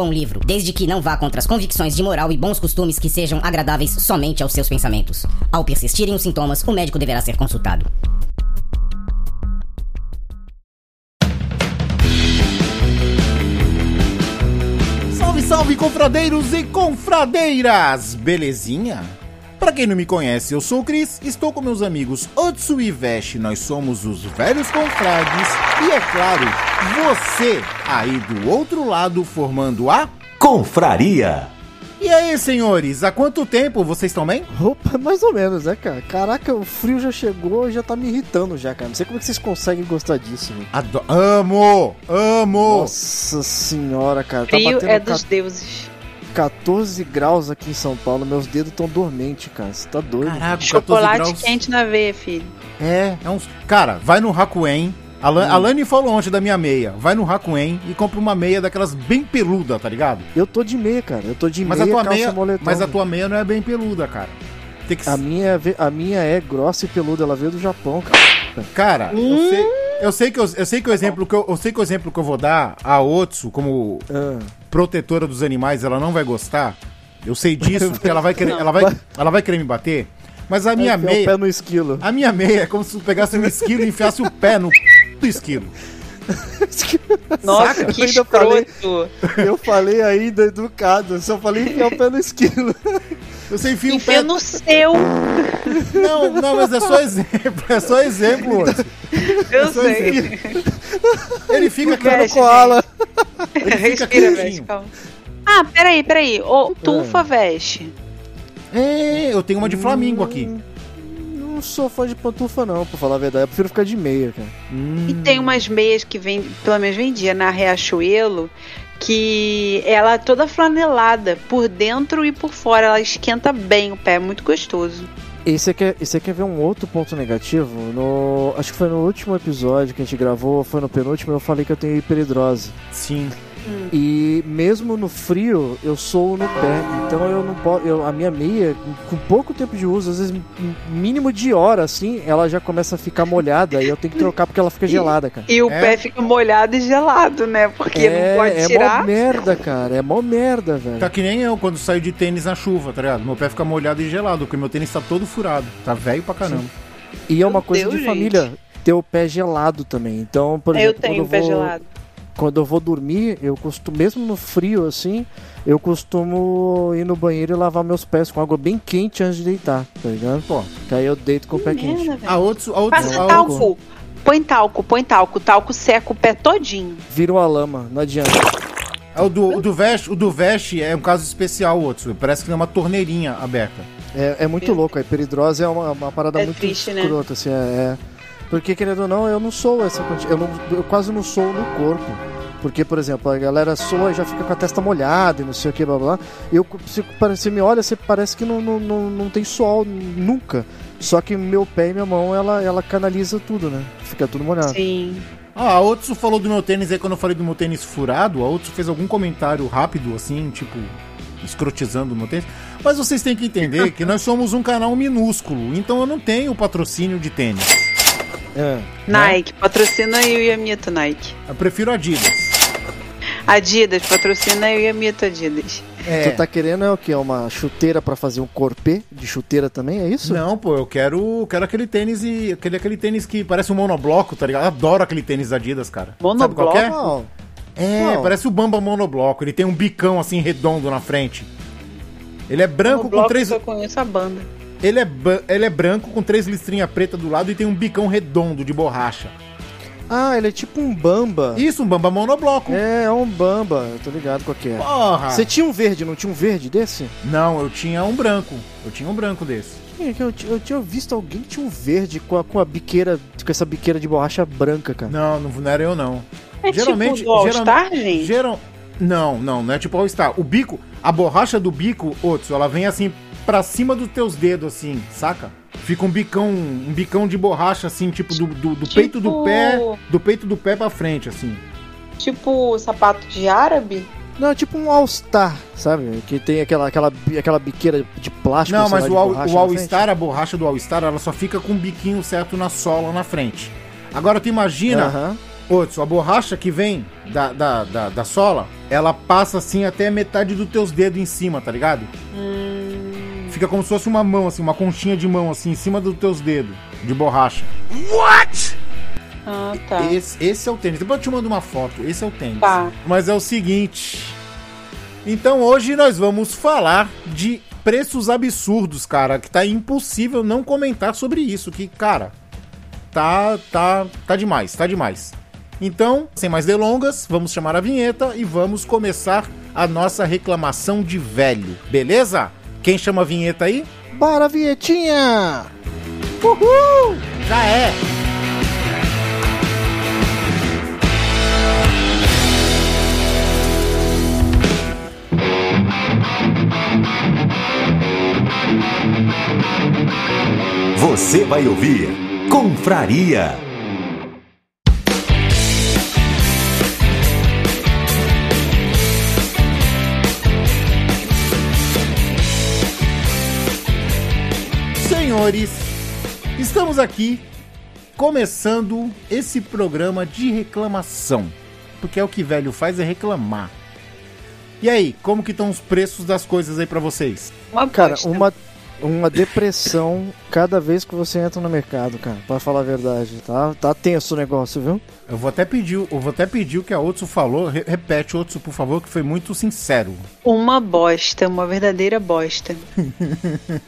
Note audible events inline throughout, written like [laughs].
bom livro, desde que não vá contra as convicções de moral e bons costumes que sejam agradáveis somente aos seus pensamentos. Ao persistirem os sintomas, o médico deverá ser consultado. Salve, salve, confradeiros e confradeiras! Belezinha? Pra quem não me conhece, eu sou o Cris, estou com meus amigos Otsu e Vesh, nós somos os velhos confrades e, é claro, você aí do outro lado formando a... Confraria. E aí, senhores, há quanto tempo vocês estão bem? Opa, mais ou menos, né, cara? Caraca, o frio já chegou e já tá me irritando já, cara. Não sei como é que vocês conseguem gostar disso, velho. Ado amo, amo! Nossa senhora, cara. Tá Frio batendo é dos ca- deuses. 14 graus aqui em São Paulo, meus dedos estão dormentes, cara. Você tá doido? Caraca, 14 Chocolate graus. quente na veia, filho. É, é uns... Cara, vai no Hakuen. Alan, Hum. Alane falou ontem da minha meia. Vai no Hakuen e compra uma meia daquelas bem peluda, tá ligado? Eu tô de meia, cara. Eu tô de Mas a meia, tua calça meia, moletom. mas a tua meia não é bem peluda, cara. Tem que A minha, é a minha é grossa e peluda, ela veio do Japão, cara. Cara, eu sei, eu sei que eu, eu sei que o exemplo que eu, eu sei que o exemplo que eu vou dar a Otsu como Ah, protetora dos animais, ela não vai gostar. Eu sei disso, porque ela vai querer, ela vai, ela vai querer me bater. Mas a minha enfiar o pé meia, no esquilo. a minha meia é como se tu pegasse um esquilo e enfiasse o pé no do esquilo. Nossa, Saca? que Eu ainda falei-. Eu falei ainda educado, só falei enfiar o pé no esquilo. Você enfia o Enfia pé. no seu. Não, não, mas é só exemplo, é só exemplo. Eu Só sei. exemplo. Ele fica no Mexe, koala. fica Respira, velho. Ah, peraí, peraí. Ô, tufa veste. É, eu tenho uma de Flamingo aqui. Não sou fã de pantufa, não, pra falar a verdade. Eu prefiro ficar de meia, cara. E tem umas meias que vem, pelo menos vendia na Riachuelo, que ela é toda flanelada por dentro e por fora. Ela esquenta bem o pé, é muito gostoso. E você quer, e você quer ver um outro ponto negativo? No, acho que foi no último episódio que a gente gravou, foi no penúltimo, eu falei que eu tenho hiperidrose. Sim. E mesmo no frio, eu sou no pé. Então eu não posso. Eu, a minha meia, com pouco tempo de uso, às vezes mínimo de hora, assim, ela já começa a ficar molhada e eu tenho que trocar porque ela fica gelada, cara. E o É? pé fica molhado e gelado, né? Porque é, não pode é tirar. mó merda, cara. É mó merda, velho. Tá que nem eu quando saio de tênis na chuva, tá ligado? Meu pé fica molhado e gelado, porque meu tênis tá todo furado. Tá velho pra caramba. E é uma Meu coisa Deus, de gente. família ter o pé gelado também. Então, por Eu exemplo, tenho o quando pé eu vou, gelado. Quando eu vou dormir, eu costumo, mesmo no frio assim, eu costumo ir no banheiro e lavar meus pés com água bem quente antes de deitar, tá ligado? Pô, Que aí eu deito com o pé quente. Merda, velho. a outros, a outros, Passa a talco. Põe talco, põe talco. Talco seca o pé todinho. Vira uma lama, não adianta. o do, o do veste, o do veste é um caso especial, outros. Parece que tem uma torneirinha aberta. É, é muito Meu. louco, a hiperidrose é uma, uma parada É muito triste, né? escrota, assim, é, é. Porque, querendo ou não, eu não sou essa quanti- eu, não, eu quase não sou no corpo. Porque, por exemplo, a galera soa e já fica com a testa molhada e não sei o que, blá blá. blá. Eu, você, você me olha, você parece que não, não, não, não tem sol nunca. Só que meu pé e minha mão, ela, ela canaliza tudo, né? Fica tudo molhado. Sim. Ah, a Otsu falou do meu tênis aí quando eu falei do meu tênis furado. A Otsu fez algum comentário rápido, assim, tipo, escrotizando o meu tênis. Mas vocês têm que entender que nós somos um canal minúsculo, então eu não tenho patrocínio de tênis. É. Nike, patrocina eu e a Mito Nike. Eu prefiro Adidas. Adidas, patrocina eu e a Mito Adidas. É. Tu tá querendo é o quê? Uma chuteira pra fazer um corpê de chuteira também, é isso? Não, pô, eu quero, quero aquele tênis e aquele, aquele tênis que parece um monobloco, tá ligado? Eu adoro aquele tênis da Adidas, cara. Sabe qual que é? É, Não. parece o Bamba monobloco. Ele tem um bicão assim redondo na frente. Ele é branco No com três. que eu conheço a banda. Ele é, ele é branco com três listrinhas pretas do lado e tem um bicão redondo de borracha. Ah, ele é tipo um bamba. Isso, um bamba monobloco. É, é um bamba, eu tô ligado qual que é. Porra! Você tinha um verde, não tinha um verde desse? Não, eu tinha um branco. Eu tinha um branco desse. É que Eu, eu tinha visto alguém que tinha um verde com a, com a biqueira, com essa biqueira de borracha branca, cara. Não, não, não era eu não. É Geralmente- tipo do All geral- Star, gente? Geral... Não, não, não é tipo All Star. O bico, a borracha do bico, Otso, ela vem assim pra cima dos teus dedos, assim, saca? Fica um bicão, um bicão de borracha, assim, tipo do, do, do Tipo- peito do pé, do peito do pé pra frente, assim. Tipo sapato de árabe? Não, é tipo um All-Star, sabe? Que tem aquela, aquela, aquela biqueira de plástico. Não, mas lá, o All, o na All frente. Star, a borracha do All Star, ela só fica com o biquinho certo na sola, na frente. Agora tu imagina. Otso, a borracha que vem da, da, da, da sola, ela passa assim até a metade dos teus dedos em cima, tá ligado? Fica como se fosse uma mão, assim, uma conchinha de mão, assim, em cima dos teus dedos, de borracha. Ah, tá. Esse, esse é o tênis. Depois eu te mando uma foto, esse é o tênis. Tá. Mas é o seguinte. Então hoje nós vamos falar de preços absurdos, cara, que tá impossível não comentar sobre isso, que, cara, tá tá tá demais, tá demais. Então, sem mais delongas, vamos chamar a vinheta e vamos começar a nossa reclamação de velho. Beleza? Quem chama a vinheta aí? Bora, vinhetinha! Uhul! Já é. Você vai ouvir Confraria. Senhores, estamos aqui começando esse programa de reclamação. Porque é o que velho faz é reclamar. E aí, como que estão os preços das coisas aí pra vocês? Uma Cara, uma, uma depressão cada vez que você entra no mercado, cara. Pra falar a verdade, tá? Tá tenso o negócio, viu? Eu vou até pedir, eu vou até pedir o que a Otsu falou. Re- repete, Otsu, por favor, que foi muito sincero. Uma bosta, uma verdadeira bosta. [laughs]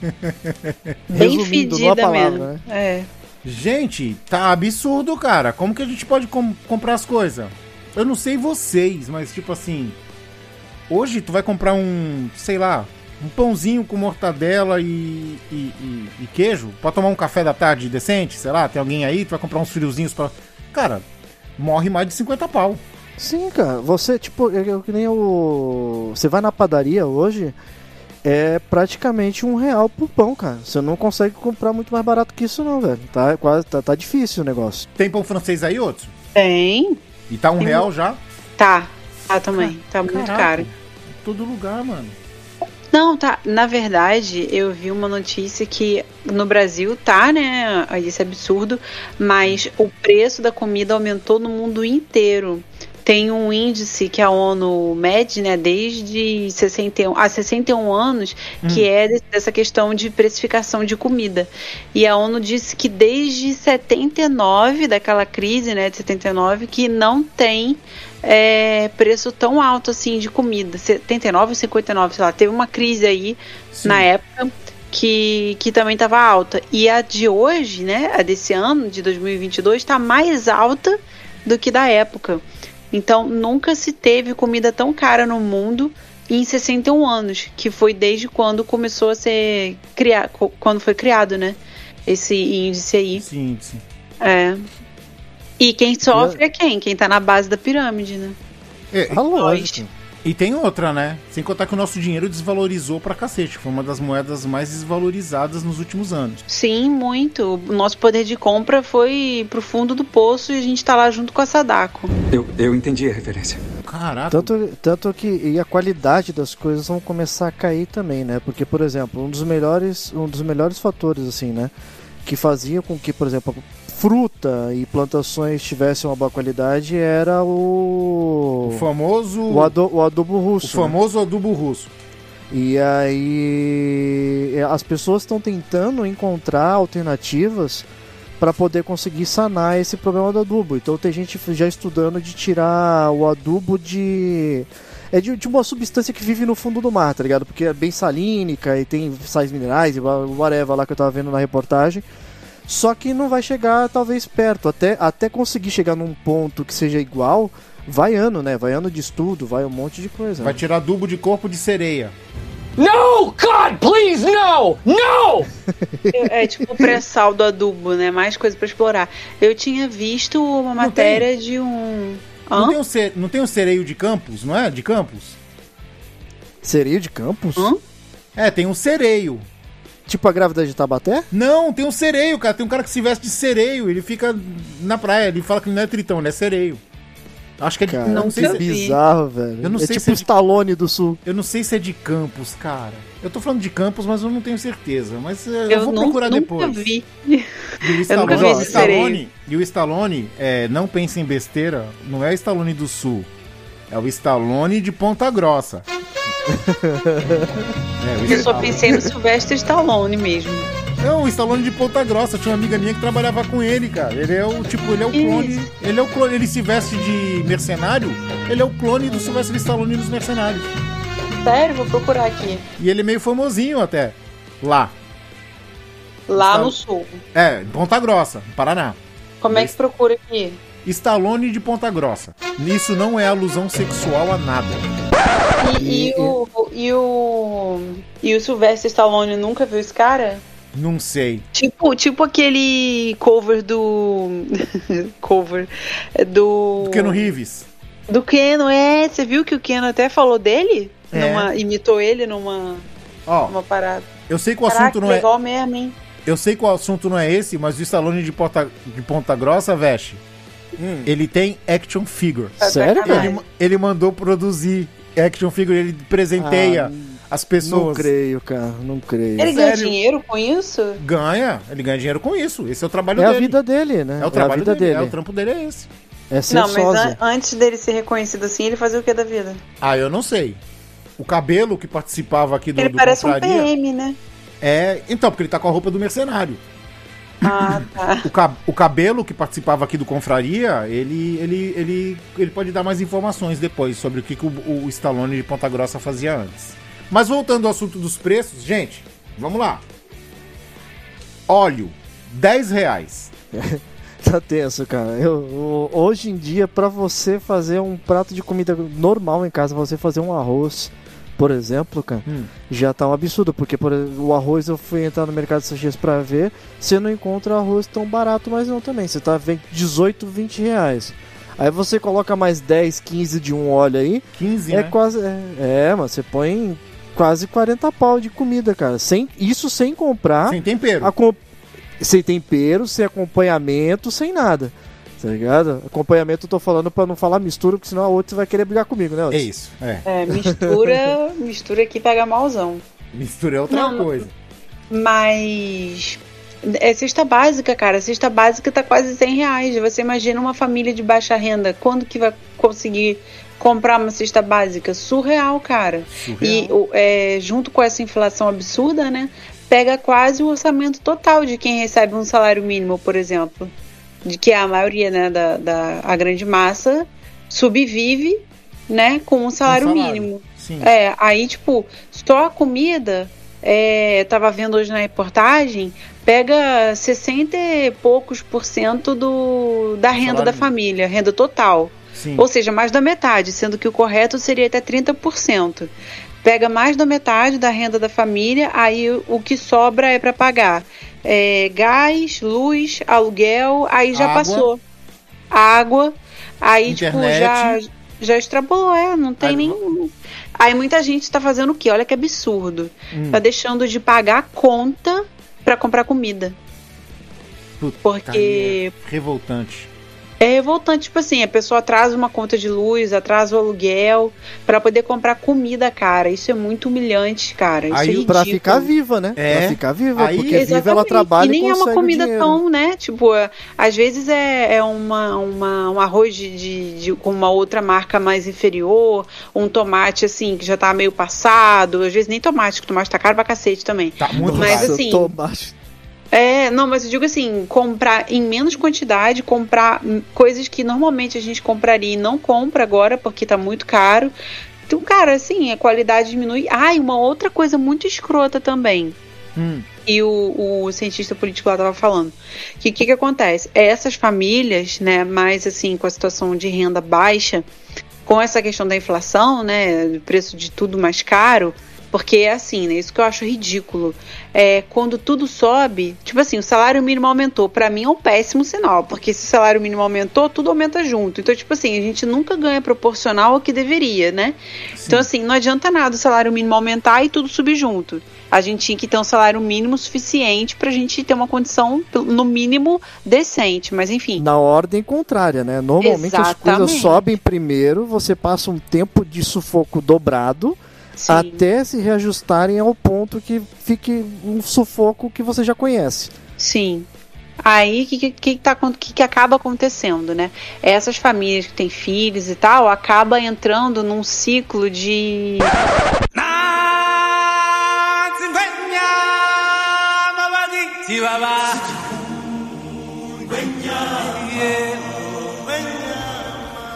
Bem fedida palavra, mesmo. né? É. Gente, tá absurdo, cara. Como que a gente pode com- comprar as coisas? Eu não sei vocês, mas tipo assim. Hoje tu vai comprar um, sei lá, um pãozinho com mortadela e, e, e- e queijo pra tomar um café da tarde decente, sei lá, tem alguém aí, tu vai comprar uns friozinhos pra. Cara, morre mais de 50 pau. Sim, cara. Você, tipo, é é que nem o. Você vai na padaria hoje, é praticamente um real por pão, cara. Você não consegue comprar muito mais barato que isso, não, velho. Tá, quase, tá, tá difícil o negócio. Tem pão francês aí, outro? Tem. E tá um Tem real já? Tá. Tá também. Tá muito Caraca, caro. em Todo lugar, mano. Não, tá. Na verdade, eu vi uma notícia que no Brasil tá, né? Isso é absurdo, mas o preço da comida aumentou no mundo inteiro. Tem um índice que a ONU mede, né, desde 61, há 61 anos, que é de- dessa questão de precificação de comida. E a ONU disse que desde 79, daquela crise, né, de 79, que não tem é, preço tão alto assim de comida. 79 ou 59, sei lá. Teve uma crise aí Sim. na época que, que também estava alta. E a de hoje, né, a desse ano, de 2022, está mais alta do que da época. Então, nunca se teve comida tão cara no mundo em 61 anos, que foi desde quando começou a ser criado, quando foi criado, né, esse índice aí. Sim, sim. É. E quem sofre é quem? Quem tá na base da pirâmide, né? É, Ah, lógico. E tem outra, né? Sem contar que o nosso dinheiro desvalorizou pra cacete. Foi uma das moedas mais desvalorizadas nos últimos anos. Sim, muito. O nosso poder de compra foi pro fundo do poço e a gente tá lá junto com a Sadako. Eu, eu entendi a referência. Caraca. Tanto, tanto que e a qualidade das coisas vão começar a cair também, né? Porque, por exemplo, um dos melhores, um dos melhores fatores, assim, né? Que fazia com que, por exemplo, fruta e plantações tivessem uma boa qualidade era o. O famoso. O, ado- o adubo o russo. né? famoso adubo russo. E aí é, as pessoas estão tentando encontrar alternativas para poder conseguir sanar esse problema do adubo. Então tem gente já estudando de tirar o adubo de é de, de uma substância que vive no fundo do mar, tá ligado? Porque é bem salínica e tem sais minerais e wha- whatever lá que eu tava vendo na reportagem. Só que não vai chegar talvez perto, até, até conseguir chegar num ponto que seja igual, vai ano, né? Vai ano de estudo, vai um monte de coisa. Vai né? tirar adubo de corpo de sereia. No! God, please, no! No! [laughs] É tipo o pré-sal do adubo, né? Mais coisa pra explorar. Eu tinha visto uma matéria de um. Não Hã? tem, um ce- não tem um sereio de campos, não é? De campos? Sereio de campos? Hã? É, tem um sereio. Tipo a grávida de Tabaté? Não, tem um sereio, cara. Tem um cara que se veste de sereio. Ele fica na praia. Ele fala que não é tritão, ele é sereio. Acho que é de. Cara, não não sei que se, vi. bizarro, velho. Eu não é sei tipo se é o de- Stallone do Sul. eu não sei se é de campos, cara. Eu tô falando de campos, mas eu não tenho certeza. Mas eh, eu, Eu vou nu- procurar nunca depois. vi. E o [laughs] Stallone, vi o Stallone, e o Stallone é, não pensa em besteira, não é o Stallone do Sul. É o Stallone de Ponta Grossa. [laughs] é, Eu só pensei no Sylvester Stallone mesmo. Não, o Stallone de Ponta Grossa. Tinha uma amiga minha que trabalhava com ele, cara. Ele é o tipo, ele é o clone. Ele é o clone. Ele se veste de mercenário. Ele é o clone do Sylvester Stallone nos Mercenários. Sério, vou procurar aqui. E ele é meio famosinho até. Lá. Lá no sul. É, em Ponta Grossa, no Paraná. Como é que procura aqui? Stallone de Ponta Grossa. Isso não é alusão sexual a nada. E, e o, e o. E o Sylvester Stallone nunca viu esse cara? Não sei. Tipo, tipo aquele cover do. [laughs] cover. Do. Do Keanu Reeves. Do Keno, é. Você viu que o Keno até falou dele? É. Numa, imitou ele numa, Ó, numa parada. eu sei que o Caraca, assunto não é. legal mesmo, hein? Eu sei que o assunto não é esse, mas o Stallone de Ponta, de Ponta Grossa, veste. Ele tem action figure. Tá Sério. Ele, ele mandou produzir action figure, ele presenteia Ah, as Não pessoas. creio, cara. Não creio. Ele ganha Sério? dinheiro com isso? Ganha, ele ganha dinheiro com isso. Esse é o trabalho É a dele. vida dele, né? É o trabalho a vida dele, dele. É o trampo dele é esse. É ser Não, mas an- antes dele ser reconhecido assim, ele fazia o que da vida? Ah, eu não sei. O cabelo que participava aqui do, ele do parece um PM, né? é. Então, porque ele tá com a roupa do mercenário. Ah, tá. O, o cabelo que participava aqui do Confraria, ele, ele, ele, ele pode dar mais informações depois sobre o que, que o, o Stallone de Ponta Grossa fazia antes. Mas voltando ao assunto dos preços, gente, vamos lá. Óleo, 10 reais. [laughs] Tá tenso, cara. Eu, hoje em dia, pra você fazer um prato de comida normal em casa, você fazer um arroz, por exemplo, cara, Hum. já tá um absurdo. Porque por, o arroz eu fui entrar no mercado esses dias pra ver, você não encontra arroz tão barato mais não também. Você tá vendo 18, 20 reais. Aí você coloca mais 10, 15 de um óleo aí, 15, é né? quase. É, é, mano, você põe quase 40 pau de comida, cara. Sem, isso sem comprar. Sem tempero. acom- sem tempero, sem acompanhamento, sem nada. Tá ligado? Acompanhamento eu tô falando pra não falar mistura, porque senão a outra vai querer brigar comigo, né? É isso, é. É, mistura, [laughs] mistura que pega malzão. Mistura é outra Não, coisa. Mas. É cesta básica, cara. Cesta básica tá quase 100 reais. Você imagina uma família de baixa renda. Quando que vai conseguir comprar uma cesta básica? Surreal, cara. E o- é, junto com essa inflação absurda, né? Pega quase o orçamento total de quem recebe um salário mínimo, por exemplo. De que a maioria, né, da, da a grande massa subvive, né, com um salário, salário. mínimo. Sim. É, aí, tipo, só a comida, é, tava vendo hoje na reportagem, pega 60 e poucos por cento do, da renda Salário da família, renda total. Sim. Ou seja, mais da metade, sendo que o correto seria até 30%. Pega mais da metade da renda da família, aí o, o que sobra é para pagar é, gás, luz, aluguel, aí já Água. passou. Água, aí tipo Internet. já já extrapolou, é, não tem Aí- nem. Aí muita gente tá fazendo o quê? Olha que absurdo. Hum. Tá deixando de pagar a conta para comprar comida. Puta Porque merda, Revoltante. É revoltante, tipo assim, a pessoa atrasa uma conta de luz, atrasa o aluguel pra poder comprar comida, cara. Isso é muito humilhante, cara. Isso Aí, é. Pra ficar viva, né? É. Pra ficar viva, Aí- porque viva ela Exatamente. trabalha e nem e é uma comida tão, né? Tipo, é, às vezes é, é uma, uma, um arroz de, de, de- com uma outra marca mais inferior, um tomate assim que já tá meio passado, às vezes nem tomate, que o tomate tá caro pra cacete também. Tá muito Mas caro. assim- tomate. É, não, mas eu digo assim, comprar em menos quantidade, comprar coisas que normalmente a gente compraria e não compra agora porque tá muito caro. Então, cara, assim, a qualidade diminui. Ah, e uma outra coisa muito escrota também. Hum. E o, o cientista político lá estava falando que o que, que acontece? Essas famílias, né, mais assim, com a situação de renda baixa, com essa questão da inflação, né, preço de tudo mais caro, porque é assim, né, isso que eu acho ridículo. É, quando tudo sobe, tipo assim, o salário mínimo aumentou, para mim é um péssimo sinal, porque se o salário mínimo aumentou, tudo aumenta junto. Então, tipo assim, a gente nunca ganha proporcional ao que deveria, né? Então, assim, não adianta nada o salário mínimo aumentar e tudo subir junto. A gente tinha que ter um salário mínimo suficiente pra gente ter uma condição, no mínimo, decente. Mas enfim. Na ordem contrária, né? Normalmente as coisas Exatamente. sobem primeiro, você passa um tempo de sufoco dobrado Sim. até se reajustarem ao ponto que fique um sufoco que você já conhece. Sim. Aí, o que, que, que, tá, que, que acaba acontecendo, né? Essas famílias que têm filhos e tal, acaba entrando num ciclo de.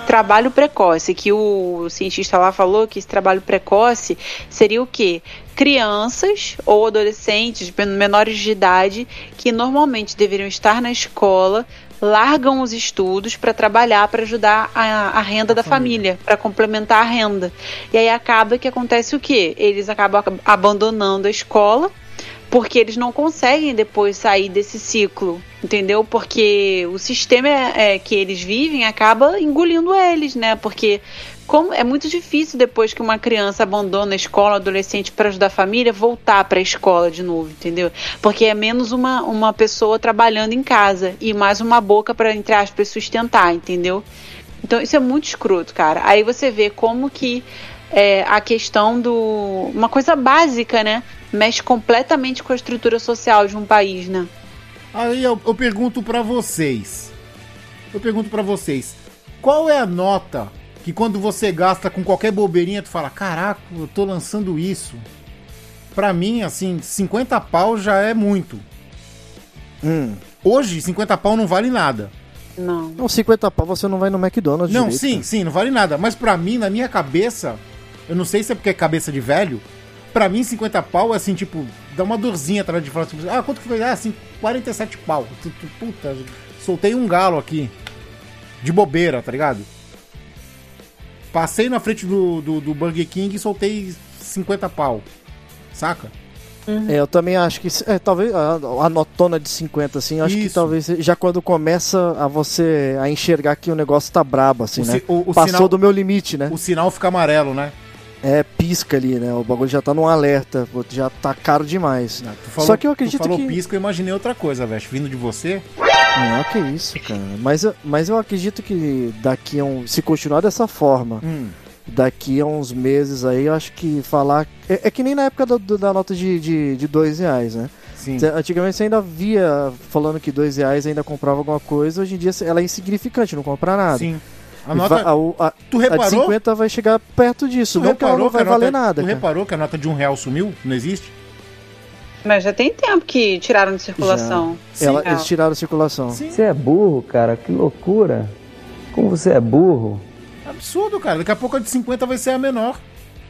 Trabalho precoce, que o cientista lá falou que esse trabalho precoce seria o quê? Crianças ou adolescentes men- menores de idade que normalmente deveriam estar na escola largam os estudos para trabalhar para ajudar a, a renda da família, para complementar a renda. E aí acaba que acontece o quê? Eles acabam ac- abandonando a escola porque eles não conseguem depois sair desse ciclo, entendeu? Porque o sistema é, é, que eles vivem acaba engolindo eles, né? Porque como é muito difícil depois que uma criança abandona a escola, adolescente para ajudar a família, voltar para a escola de novo, entendeu? Porque é menos uma, uma pessoa trabalhando em casa e mais uma boca para entre aspas sustentar, entendeu? Então isso é muito escroto, cara. Aí você vê como que é, a questão do. Uma coisa básica, né? Mexe completamente com a estrutura social de um país, né? Aí eu, eu pergunto pra vocês. Eu pergunto pra vocês. Qual é a nota que quando você gasta com qualquer bobeirinha, tu fala, caraca, eu tô lançando isso. Pra mim, assim, 50 pau já é muito. Hum. Hoje, 50 pau não vale nada. Não. Não, 50 pau você não vai no McDonald's Não, direito, sim, cara. sim, não vale nada. Mas pra mim, na minha cabeça, eu não sei se é porque é cabeça de velho. Pra mim, 50 pau é assim, tipo, dá uma dorzinha atrás de falar tipo, ah, quanto que foi? Ah, assim, 47 pau. Puta, soltei um galo aqui. De bobeira, tá ligado? Passei na frente do, do, do Burger King e soltei 50 pau. Saca? É, eu também acho que. É, talvez a, a notona de 50, assim, acho que Isso. talvez já quando começa a você a enxergar que o negócio tá brabo, assim, O né? si- o- o Passou sinal- do meu limite, né? O sinal fica amarelo, né? É, pisca ali, né? O bagulho já tá num alerta, pô, já tá caro demais. Tu falou- Só que eu tu acredito falou que. pisca, eu imaginei outra coisa, velho. Vindo de você. Não, que isso, cara. Mas, eu- mas eu acredito que daqui a um. Se continuar dessa forma, Hum, daqui a uns meses aí, eu acho que falar. É, é que nem na época do- do- da nota de, de, de dois reais, né? sim. Antigamente você ainda via falando que dois reais ainda comprava alguma coisa, hoje em dia ela é insignificante, não compra nada. Sim. A nota. a, a- tu a de reparou? 50 vai chegar perto disso, Tu não que ela não reparou vai que a nota- valer nada. Tu cara. reparou que a nota de um real sumiu? Não existe? Mas já tem tempo que tiraram de circulação. Ela- Sim. eles tiraram a circulação. Sim. Você é burro, cara, que loucura. Como você é burro. Absurdo, cara. Daqui a pouco a de 50 vai ser a menor.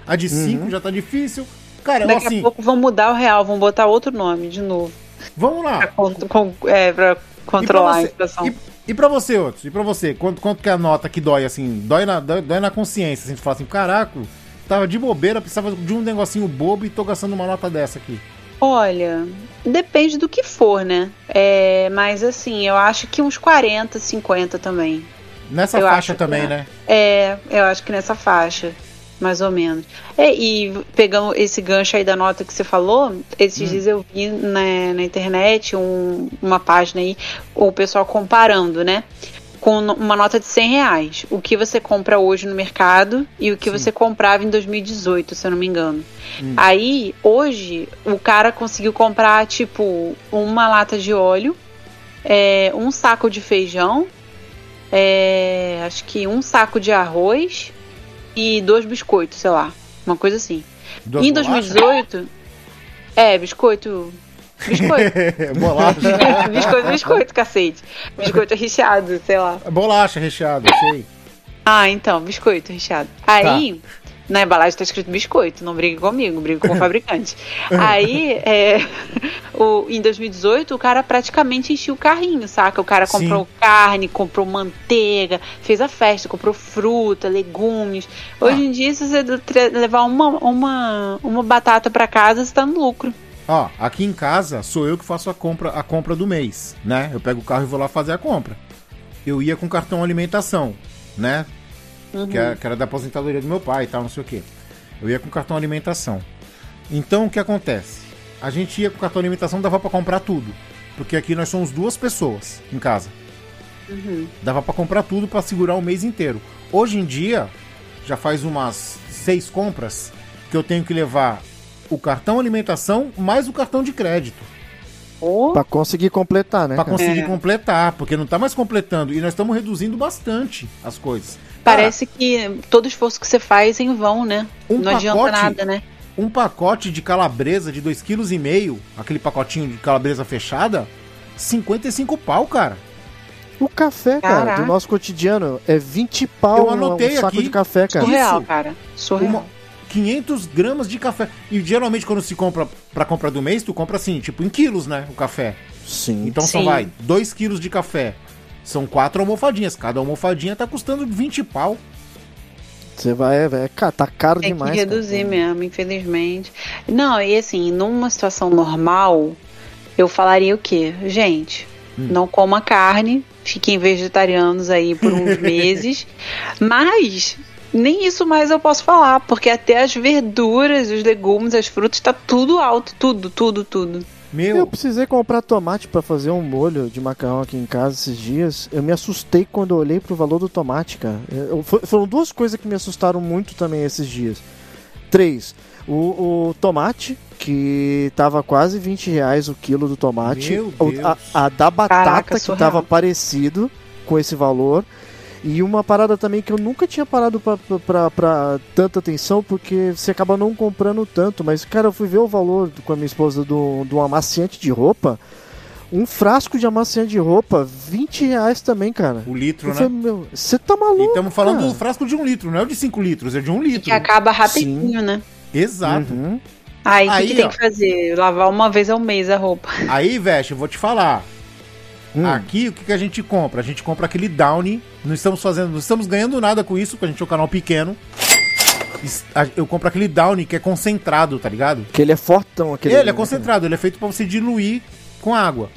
A de 5 já tá difícil. Cara, Daqui assim, a pouco vão mudar o real, vão botar outro nome de novo. vamos Pra, lá. con- é, pra controlar a você, inflação. e, e pra você, outros? E pra você? Quanto, quanto que é a nota que dói, assim? Dói na, dói, dói na consciência, assim, tu fala assim, caraca, tava de bobeira, precisava de um negocinho bobo e tô gastando uma nota dessa aqui. Olha, depende do que for, né? É, mas assim, eu acho que uns 40, 50 também. Nessa Eu faixa acho também, né? É, eu acho que nessa faixa, mais ou menos. É, e pegando esse gancho aí da nota que você falou, esses dias eu vi na, na internet um- uma página aí, o pessoal comparando, né? Com uma nota de 100 reais. O que você compra hoje no mercado e o que você comprava em 2018, se eu não me engano. Aí, hoje, o cara conseguiu comprar, tipo, uma lata de óleo, é, um saco de feijão, é, acho que um saco de arroz e dois biscoitos, sei lá. Uma coisa assim. Duas em bolachas? 2018. É, biscoito. Biscoito. [laughs] Bolacha. [laughs] biscoito, biscoito, cacete. Biscoito recheado, sei lá. Bolacha recheada, sei. Ah, então, biscoito recheado. Aí, Na embalagem tá escrito biscoito, não brigue comigo, brigue com o fabricante. [laughs] Aí, é, o, em 2018, o cara praticamente encheu o carrinho, saca? O cara comprou Sim. carne, comprou manteiga, fez a festa, comprou fruta, legumes. Hoje Ah. em dia, se você levar uma, uma, uma batata pra casa, você tá no lucro. Ó, aqui em casa sou eu que faço a compra, a compra do mês, né? Eu pego o carro e vou lá fazer a compra. Eu ia com cartão alimentação, né? Que, era, que era da aposentadoria do meu pai e tal, não sei o quê. Eu ia com cartão alimentação. Então o que acontece? A gente ia com cartão alimentação, dava pra comprar tudo. Porque aqui nós somos duas pessoas em casa. Dava pra comprar tudo pra segurar o mês inteiro. Hoje em dia, já faz umas seis compras que eu tenho que levar o cartão alimentação mais o cartão de crédito. Ô, Pra conseguir completar, né? Pra conseguir É. completar, porque não tá mais completando. E nós estamos reduzindo bastante as coisas. Parece que todo esforço que você faz é em vão, né? Um não adianta pacote- nada, né? Um pacote de calabresa de 2,5 kg, aquele pacotinho de calabresa fechada, 55 pau, cara. O café, cara, Caraca. do nosso cotidiano é 20 pau Eu anotei um saco aqui. de café, cara. Surreal, Isso. cara. Surreal. Uma, 500 gramas de café. E geralmente quando se compra pra compra do mês, tu compra assim, tipo em quilos, né? O café. Sim. Então só Sim. vai 2 quilos de café. São quatro almofadinhas. Cada almofadinha tá custando 20 pau. Você vai, é, tá caro Tem demais. que cara. reduzir mesmo, infelizmente. Não, e assim, numa situação normal, eu falaria o quê? Gente, Hum. não coma carne, fiquem vegetarianos aí por uns [laughs] meses. Mas nem isso mais eu posso falar, porque até as verduras, os legumes, as frutas, tá tudo alto, tudo, tudo, tudo. Meu, Eu precisei comprar tomate pra fazer um molho de macarrão aqui em casa esses dias. Eu me assustei quando eu olhei pro valor do tomate, cara. Eu- fo- foram duas coisas que me assustaram muito também esses dias. Três. O, o tomate, que tava quase 20 reais o quilo do tomate. Meu Deus. a, a da batata, Caraca, que surreal. tava parecido com esse valor. E uma parada também que eu nunca tinha parado pra, pra, pra- pra tanta atenção, porque você acaba não comprando tanto. Mas, cara, eu fui ver o valor com a minha esposa do, do amaciante de roupa. Um frasco de amaciante de roupa, 20 reais também, cara. o litro, Eu né? falei, você tá E maluco? estamos falando cara? do frasco de um litro, não é o de 5 litros, é de um litro. Que acaba rapidinho, né? Exato. Uhum. Aí o que, que tem ó. que fazer? Lavar uma vez ao mês a roupa. Aí, Veste, eu vou te falar. Hum. Aqui, o que, que a gente compra? A gente compra aquele Downy. Não estamos fazendo, não estamos ganhando nada com isso, porque a gente é um canal pequeno. Eu compro aquele Downy que é concentrado, tá ligado? Que ele é fortão, aquele. Ele é concentrado, ele é feito pra você diluir com água.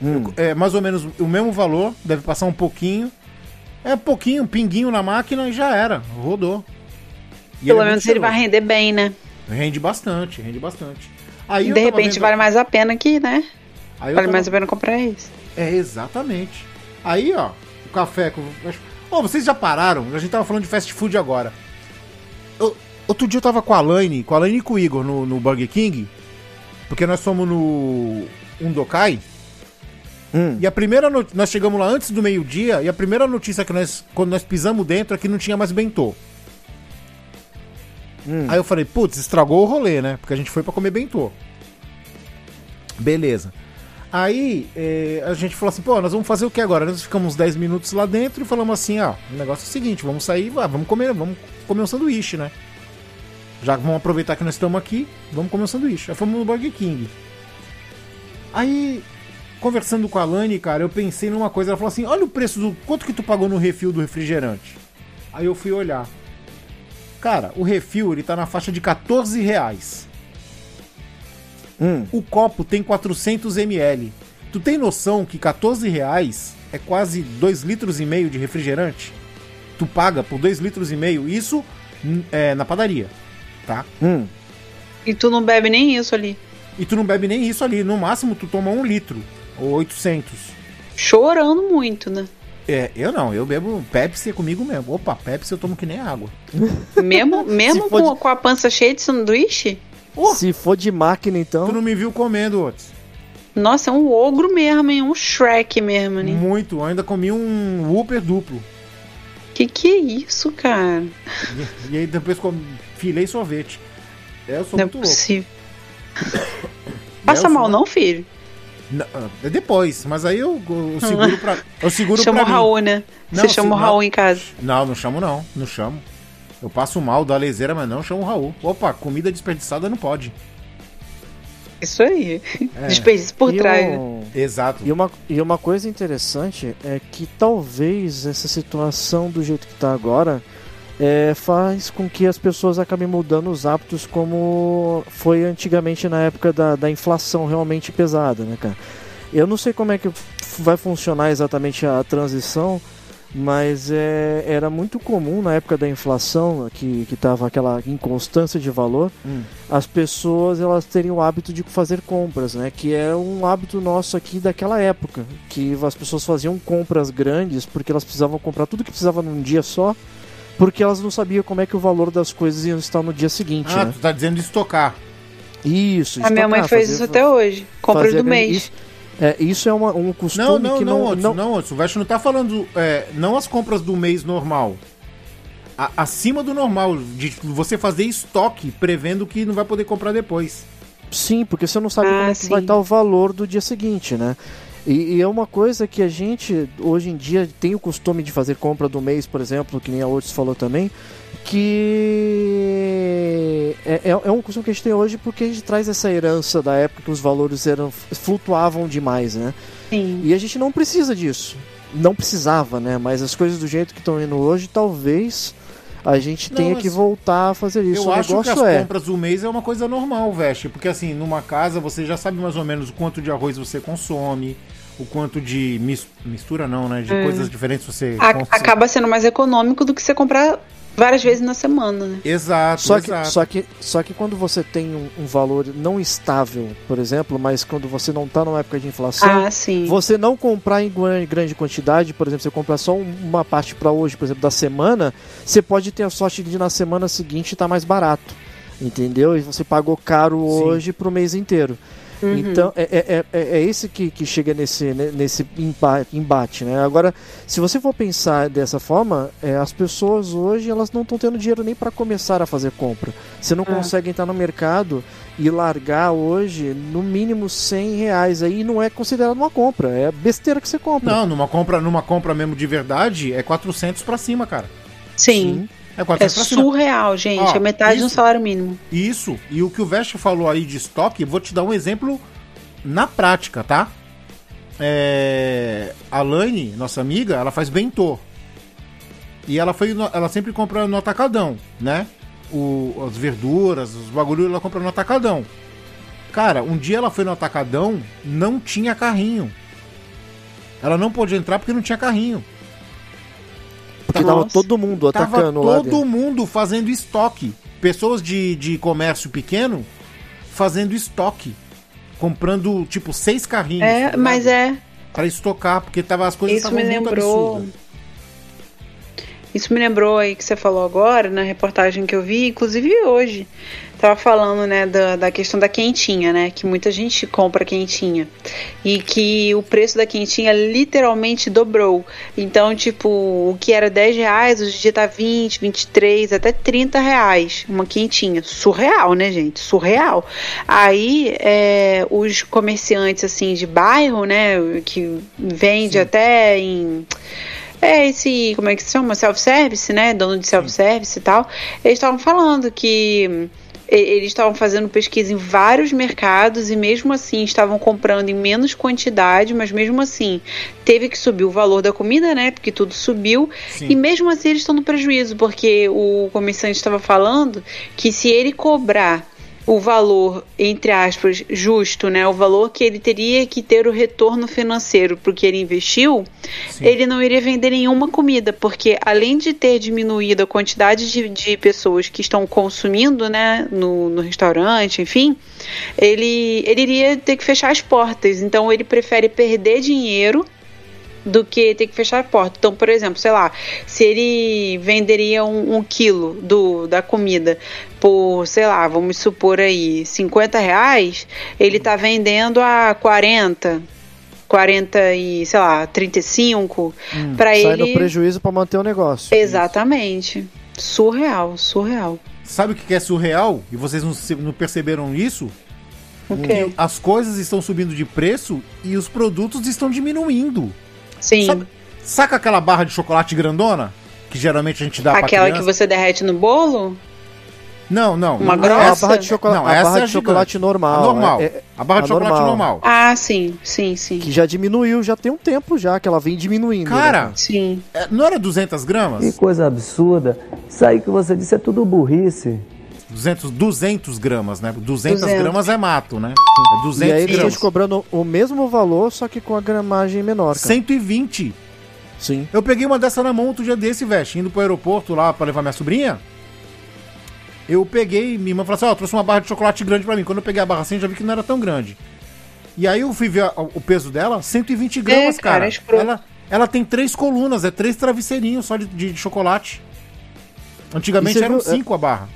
Hum. É mais ou menos o mesmo valor, deve passar um pouquinho. É pouquinho, um pinguinho na máquina e já era, rodou. E Pelo é menos ele vai render bem, né? Rende bastante, rende bastante. Aí de repente vendo- vale mais a pena que, né? Vale tava- mais a pena comprar isso. É, exatamente. Aí, ó, o café com. Ô, vocês já pararam? A gente tava falando de fast food agora. Eu- outro dia eu tava com a Laine, com a Laine e com o Igor no, no Burger King. Porque nós fomos no Undokai. Hum. E a primeira. Nós chegamos lá antes do meio-dia. E a primeira notícia que nós. Quando nós pisamos dentro é que não tinha mais bentô. Hum. Aí eu falei, putz, estragou o rolê, né? Porque a gente foi pra comer bentô. Beleza. Aí eh, a gente falou assim, pô, nós vamos fazer o que agora? Nós ficamos uns 10 minutos lá dentro e falamos assim, ó, o negócio é o seguinte, vamos sair, vamos comer, vamos comer um sanduíche, né? Já vamos aproveitar que nós estamos aqui, vamos comer um sanduíche. Aí fomos no Burger King. Aí, conversando com a Lani, cara, eu pensei numa coisa, ela falou assim, olha o preço do. Quanto que tu pagou no refil do refrigerante? Aí eu fui olhar. Cara, o refil ele tá na faixa de 14 reais. Hum. O copo tem 400 ml. Tu tem noção que 14 reais é quase 2 litros e meio de refrigerante? Tu paga por 2 litros e meio, isso hum, é, na padaria, tá? Hum. E tu não bebe nem isso ali. E tu não bebe nem isso ali, no máximo tu toma um litro, ou 800. Chorando muito, né? É, eu não, eu bebo Pepsi é comigo mesmo. Opa, Pepsi eu tomo que nem água. Mesmo, [laughs] mesmo com, de- com a pança cheia de sanduíche? Se for de máquina, então. Tu não me viu comendo outros. Nossa, é um ogro mesmo, hein? Um Shrek mesmo, né? Muito, eu ainda comi um Whopper duplo. Que que é isso, cara? E, e aí depois comi, filei sorvete. É, eu sou Não é muito louco. possível. É, [coughs] Passa eu mal, sou- não, filho? Não, é depois, mas aí eu, eu seguro pra. Eu seguro [laughs] Chama pra o mim. Raul, né? Não, Você chama o Raul em casa. Não, não chamo não, não chamo. Eu passo mal da leseira, mas não chamo o Raul. Opa, comida desperdiçada não pode. Isso aí. É. Desperdício por E trás. né? um- Exato. E uma, e uma coisa interessante é que talvez essa situação do jeito que está agora é, faz com que as pessoas acabem mudando os hábitos como foi antigamente na época da, da inflação realmente pesada, né, cara? Eu não sei como é que vai funcionar exatamente a transição, mas é, era muito comum na época da inflação, que que estava aquela inconstância de valor, Hum. as pessoas elas terem o hábito de fazer compras, né? Que é um hábito nosso aqui daquela época, que as pessoas faziam compras grandes porque elas precisavam comprar tudo que precisava num dia só, porque elas não sabiam como é que o valor das coisas ia estar no dia seguinte, Ah, né? tu tá dizendo de estocar. Isso. A minha mãe estocar, fez fazer- isso até hoje. Compras do mês. Isso, é, isso é uma- um costume Não, não, que não, não, Odson, não, não. O Veste não tá falando, é, não as compras do mês normal. A- acima do normal, de você fazer estoque prevendo que não vai poder comprar depois. Sim, porque você não sabe Ah, como é que vai estar o valor do dia seguinte, né? E, e é uma coisa que a gente, hoje em dia, tem o costume de fazer compra do mês, por exemplo, que nem a Otis falou também, que é, é, é um costume que a gente tem hoje porque a gente traz essa herança da época que os valores eram flutuavam demais, né? Sim. E a gente não precisa disso. Não precisava, né? Mas as coisas do jeito que estão indo hoje, talvez a gente Não, tenha que voltar a fazer isso. Eu o acho que as é. compras do mês é uma coisa normal, Veste. Porque assim, numa casa você já sabe mais ou menos o quanto de arroz você consome, o quanto de mis- mistura não, né? De coisas diferentes você A- acaba sendo mais econômico do que você comprar várias vezes na semana, né? Exato, Só que, exato. só, que, só que quando você tem um, um valor não estável, por exemplo, mas quando você não está numa época de inflação, Ah, sim. você não comprar em gran- grande quantidade, por exemplo, você comprar só um- uma parte para hoje, por exemplo, da semana, você pode ter a sorte de na semana seguinte estar mais barato. Entendeu? E você pagou caro Sim. hoje pro mês inteiro. Uhum. Então, é, é, é, é esse que, que chega nesse, né, nesse embate, né? Agora, se você for pensar dessa forma, é, as pessoas hoje elas não estão tendo dinheiro nem para começar a fazer compra. Você não Ah. consegue entrar no mercado e largar hoje no mínimo 100 reais aí não é considerado uma compra, é besteira que você compra. Não, numa compra, numa compra mesmo de verdade, é 400 pra cima, cara. Sim. É É 400 pra cima. surreal, gente. Ó, é metade isso- do salário mínimo. Isso. E o que o Veste falou aí de estoque, vou te dar um exemplo na prática, tá? É... A Laine, nossa amiga, ela faz bentô. E ela foi ela sempre compra no atacadão, né? O, as verduras, os bagulhos ela compra no atacadão. Cara, um dia ela foi no atacadão, não tinha carrinho. Ela não pôde entrar porque não tinha carrinho. Porque tava Nossa. todo mundo Tava atacando lá todo dentro. mundo fazendo estoque. Pessoas de, de comércio pequeno fazendo estoque. Comprando, tipo, seis carrinhos. É, tá mas é. Pra estocar, porque tava, as coisas Isso estavam me muito lembrou. absurdas. Isso me lembrou aí que você falou agora, na reportagem que eu vi, inclusive hoje. Tava falando, né, da, da questão da quentinha, né? Que muita gente compra quentinha. E que o preço da quentinha literalmente dobrou. Então, tipo, o que era 10 reais, hoje em dia tá 20, 23, até 30 reais. Uma quentinha. Surreal, né, gente? Surreal. Aí, é, os comerciantes, assim, de bairro, né? Que vende até em é esse, como é que se chama? Self-service, né? Dono de self-service e tal. Eles estavam falando que eles estavam fazendo pesquisa em vários mercados e mesmo assim estavam comprando em menos quantidade, mas mesmo assim teve que subir o valor da comida, né? Porque tudo subiu. Sim. E mesmo assim eles estão no prejuízo, porque o comerciante estava falando que se ele cobrar o valor, entre aspas, justo, né? O valor que ele teria que ter o retorno financeiro para o que ele investiu, ele não iria vender nenhuma comida, porque além de ter diminuído a quantidade de, de pessoas que estão consumindo, né, no, no restaurante, enfim, ele, ele iria ter que fechar as portas. Então ele prefere perder dinheiro do que ter que fechar a porta. Então, por exemplo, sei lá, se ele venderia um, um quilo do, da comida por, sei lá, vamos supor aí, 50 reais, ele tá vendendo a 40, 40 e, sei lá, 35, pra Sai ele... no prejuízo para manter o negócio. Exatamente. Surreal, surreal. Sabe o que é surreal? E vocês não, perceberam isso? O quê? Que as coisas estão subindo de preço e os produtos estão diminuindo. Sim. Sabe- Saca aquela barra de chocolate grandona? que geralmente a gente dá pra Aquela que você derrete no bolo? Não, não. Uma não grossa? A essa. barra de chocolate, Não, a essa barra é a de chocolate normal. A normal. é- é- a barra de a chocolate normal. normal. Ah, sim, sim, sim. que já diminuiu, já tem um tempo já que ela vem diminuindo. Cara, né? Sim. é, não era 200 gramas? Que coisa absurda. Isso aí que você disse é tudo burrice. 200, 200 gramas, né? 200 200. gramas é mato, né? É 200 e aí eles gramas. estão cobrando o mesmo valor, só que com a gramagem menor, cara. 120. Sim. Eu peguei uma dessa na mão outro dia desse, velho, indo pro aeroporto lá pra levar minha sobrinha. Eu peguei, minha irmã falou assim: Ó, trouxe uma barra de chocolate grande pra mim. Quando eu peguei a barra assim, já vi que não era tão grande. E aí eu fui ver a- o peso dela, 120 gramas, cara, cara. é escroto. ela, ela tem três colunas, é três travesseirinhos só de, de chocolate. Antigamente você eram viu- cinco a barra.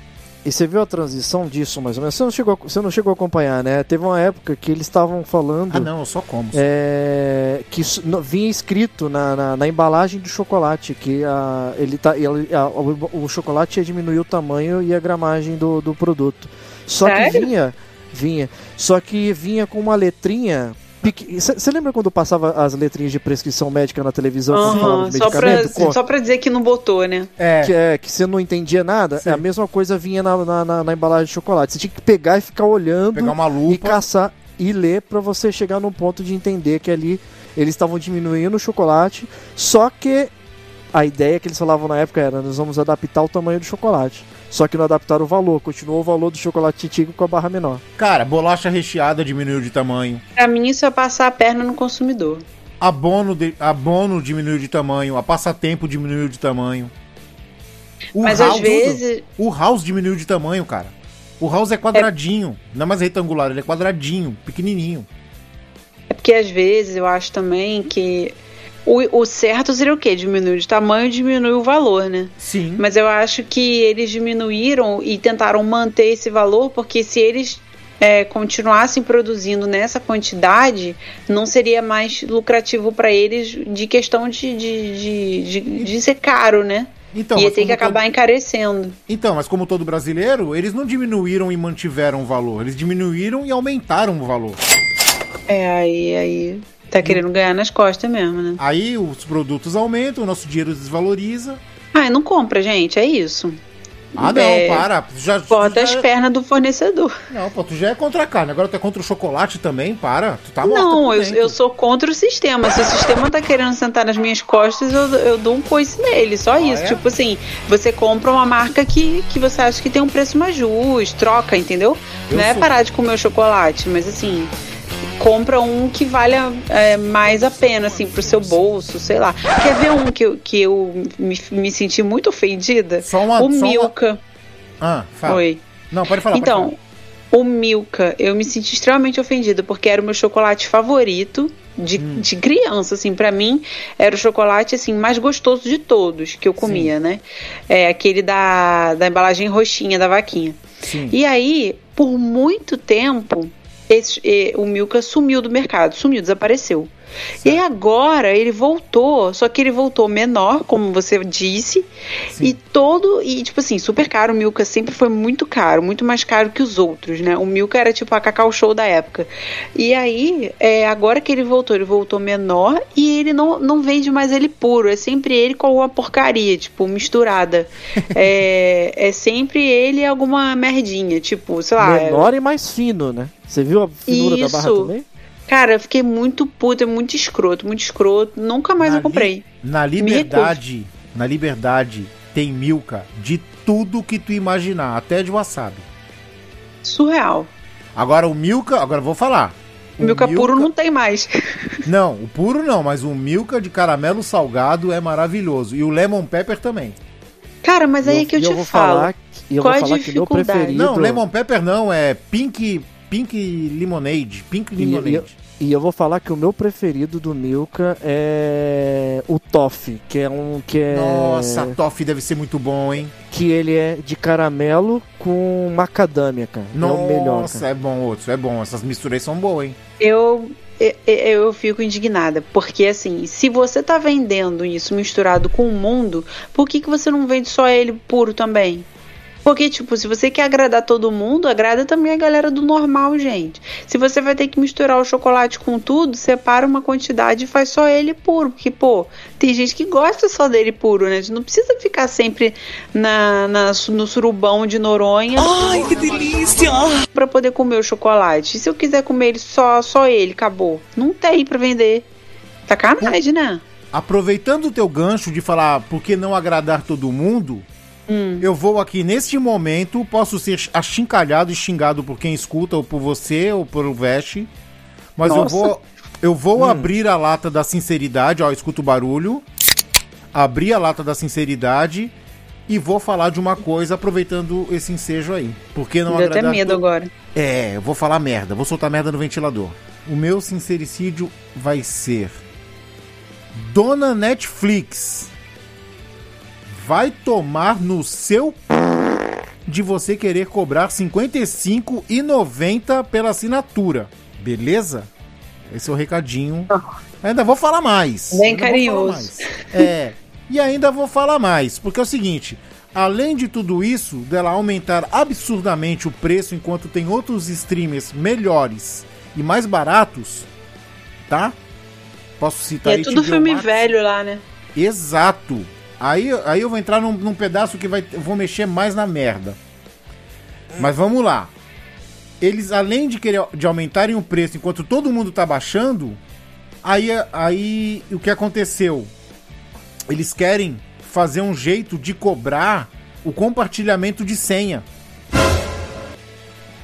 E você viu a transição disso, mais ou menos? Você não chegou, a- você não chegou a acompanhar, né? Teve uma época que eles estavam falando Ah, não, eu só como. é, que no- vinha escrito na, na, na embalagem do chocolate que a, ele tá, ele, a- o, o chocolate ia diminuir o tamanho e a gramagem do, do produto. Só que Sério? vinha, vinha. Só que vinha com uma letrinha. Você lembra quando passava as letrinhas de prescrição médica na televisão quando falava de só, pra, medicamento? Só pra dizer que não botou, né? É, que, é, que você não entendia nada, Sim. é a mesma coisa vinha na, na, na- na embalagem de chocolate. Você tinha que pegar e ficar olhando pegar uma e lupa. caçar e ler pra você chegar num ponto de entender que ali eles estavam diminuindo o chocolate, só que a ideia que eles falavam na época era nós vamos adaptar o tamanho do chocolate. Só que não adaptaram o valor, continuou o valor do chocolate antigo com a barra menor. Cara, bolacha recheada diminuiu de tamanho. Pra mim, isso é passar a perna no consumidor. Abono, de, abono diminuiu de tamanho. A passatempo diminuiu de tamanho. O Mas house- às vezes. O house diminuiu de tamanho, cara. O house é quadradinho. Não é mais retangular, ele é quadradinho, pequenininho. É porque às vezes eu acho também que. O, o certo seria o quê? Diminuir de tamanho e diminuir o valor, né? Sim. Mas eu acho que eles diminuíram e tentaram manter esse valor, porque se eles é, continuassem produzindo nessa quantidade, não seria mais lucrativo para eles de questão de, de, de, de, de ser caro, né? Então, Ia ter que acabar todo- encarecendo. Então, mas como todo brasileiro, eles não diminuíram e mantiveram o valor. Eles diminuíram e aumentaram o valor. É, aí, aí tá querendo ganhar nas costas mesmo, né? Aí os produtos aumentam, o nosso dinheiro desvaloriza. Ah, não compra, gente, é isso. Ah, não, É, para. Já, Bota já- as pernas do fornecedor. Não, pô, tu já é contra a carne. Agora tu é contra o chocolate também, para. Tu tá não, eu, eu sou contra o sistema. Se o sistema tá querendo sentar nas minhas costas, eu, eu dou um coice nele. Só isso. é? Tipo assim, você compra uma marca que, que você acha que tem um preço mais justo, troca, entendeu? Eu não é sou- parar de comer o chocolate, mas assim. Compra um que valha é, mais a pena, assim, pro seu bolso, sei lá. Quer ver um que eu, que eu me, me senti muito ofendida? Só uma- o só uma- Milka. Ah, fala. Oi. Não, pode falar. pode Então, o Milka, eu me senti extremamente ofendida, porque era o meu chocolate favorito de, Hum. de criança, assim, pra mim era o chocolate, assim, mais gostoso de todos que eu comia, né? É aquele da, da embalagem roxinha da vaquinha. Sim. E aí, por muito tempo, esse, eh, o Milka sumiu do mercado, sumiu, desapareceu. E aí agora ele voltou, só que ele voltou menor, como você disse, e todo, e tipo assim, super caro, o Milka sempre foi muito caro, muito mais caro que os outros, né? O Milka era tipo a Cacau Show da época. E aí, é, agora que ele voltou, ele voltou menor e ele não, não vende mais ele puro, é sempre ele com alguma porcaria, tipo, misturada. [laughs] é, é sempre ele alguma merdinha, tipo, sei lá. Menor e mais fino, né? Você viu a finura da barra Isso. também? Cara, eu fiquei muito puta, muito escroto, muito escroto. Nunca mais Na eu comprei. li- Na liberdade, na liberdade, tem Milka de tudo que tu imaginar, até de wasabi. Surreal. Agora o Milka, agora eu vou falar. O Milka puro não tem mais. [laughs] Não, o puro não, mas o Milka de caramelo salgado é maravilhoso. E o Lemon Pepper também. Cara, mas aí E é que eu e te vou falo. falar, eu Qual vou é a falar que meu dificuldade? preferido. Não, Lemon Pepper não, é Pink, Pink Lemonade. Pink E, Lemonade. e- e eu vou falar que o meu preferido do Milka é o Toffee, que é um que é Nossa, Toffee deve ser muito bom, hein? que ele é de caramelo com macadâmia, cara. é o melhor, Nossa, é bom, outros, é bom. Essas misturas aí são boas, hein? Eu, eu, eu fico indignada. Porque, assim, se você tá vendendo isso misturado com o mundo, por que, que você não vende só ele puro também? Porque, tipo, se você quer agradar todo mundo, agrada também a galera do normal, gente. Se você vai ter que misturar o chocolate com tudo, separa uma quantidade e faz só ele puro. Porque, pô, tem gente que gosta só dele puro, né? A gente não precisa ficar sempre na, na- no surubão de Noronha. Ai, que delícia! Pra poder comer o chocolate. E se eu quiser comer ele só, só ele, acabou. Não tem pra vender. Sacanagem, né? Aproveitando o teu gancho de falar por que não agradar todo mundo, Hum. eu vou aqui neste momento, posso ser achincalhado e xingado por quem escuta, ou por você, ou por o Veste, mas eu Nossa. vou, eu vou abrir a lata da sinceridade, ó, escuta o barulho, abrir a lata da sinceridade e vou falar de uma coisa aproveitando esse ensejo aí. Por que não Deu até medo agora. É, eu vou falar merda, vou soltar merda no ventilador. O meu sincericídio vai ser Dona Netflix vai tomar no seu de você querer cobrar R$ 55,90 pela assinatura. Beleza? Esse é o recadinho. Ainda vou falar mais. Bem carinhoso. mais. É. E ainda vou falar mais, porque é o seguinte, além de tudo isso, dela aumentar absurdamente o preço enquanto tem outros streamers melhores e mais baratos, tá? Posso E citar é tudo filme Max? velho lá, né? Exato. Aí, aí eu vou entrar num, num pedaço que vai, eu vou mexer mais na merda. Mas vamos lá. Eles, além de querer de aumentarem o preço enquanto todo mundo tá baixando, aí, aí o que aconteceu? Eles querem fazer um jeito de cobrar o compartilhamento de senha.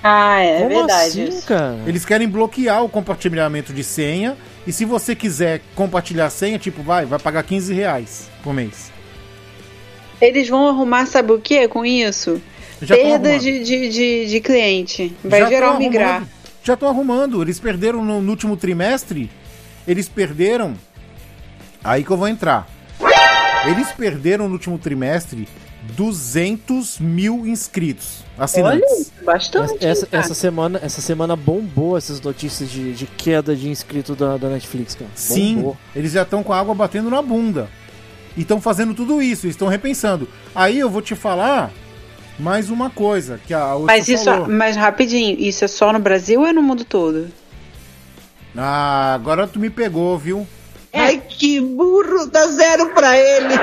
Ah, é, Como verdade. assim, cara? Eles querem bloquear o compartilhamento de senha. E se você quiser compartilhar a senha, tipo, vai, vai pagar 15 reais por mês. Eles vão arrumar, sabe o que com isso? Já Perda arrumando. de, de, de, de cliente. Vai Já gerar um migrar. Já estão arrumando. Eles perderam no, no último trimestre. Eles perderam. Aí que eu vou entrar. Eles perderam no último trimestre 200 mil inscritos. Olha, Assinantes. bastante. Essa, essa, essa semana, essa semana bombou essas notícias de, de queda de inscrito da, da Netflix, cara. Sim, Bombou. eles já estão com a água batendo na bunda. E estão fazendo tudo isso, estão repensando. Aí eu vou te falar mais uma coisa que a Ursa Mas isso, falou. mas rapidinho, isso é só no Brasil ou é no mundo todo? Ah, agora tu me pegou, viu? Ai, que burro, dá zero pra ele.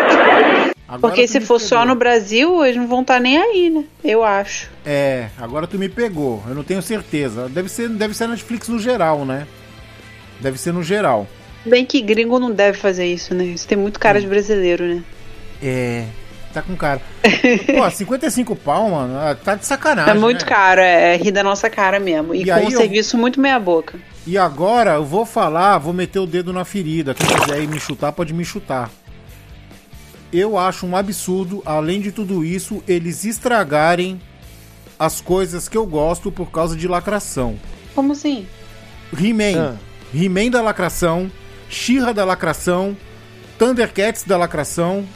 Agora Porque se for só pegou. no Brasil, eles não vão estar nem aí, né? Eu acho. É, agora tu me pegou. Eu não tenho certeza. Deve ser, deve ser a Netflix no geral, né? Deve ser no geral. Bem que gringo não deve fazer isso, né? Isso tem muito cara de brasileiro, né? É. Tá com cara. Pô, [laughs] 55 pau, mano. ah, Tá de sacanagem. é muito né? caro, é, é rir da nossa cara mesmo. E, E com um eu- serviço muito meia boca. E agora eu vou falar, vou meter o dedo na ferida. Quem quiser ir me chutar, pode me chutar. Eu acho um absurdo, além de tudo isso, eles estragarem as coisas que eu gosto por causa de lacração. Como assim? He-Man. Ah. He-Man da lacração, She-Ra da lacração, Thundercats da lacração.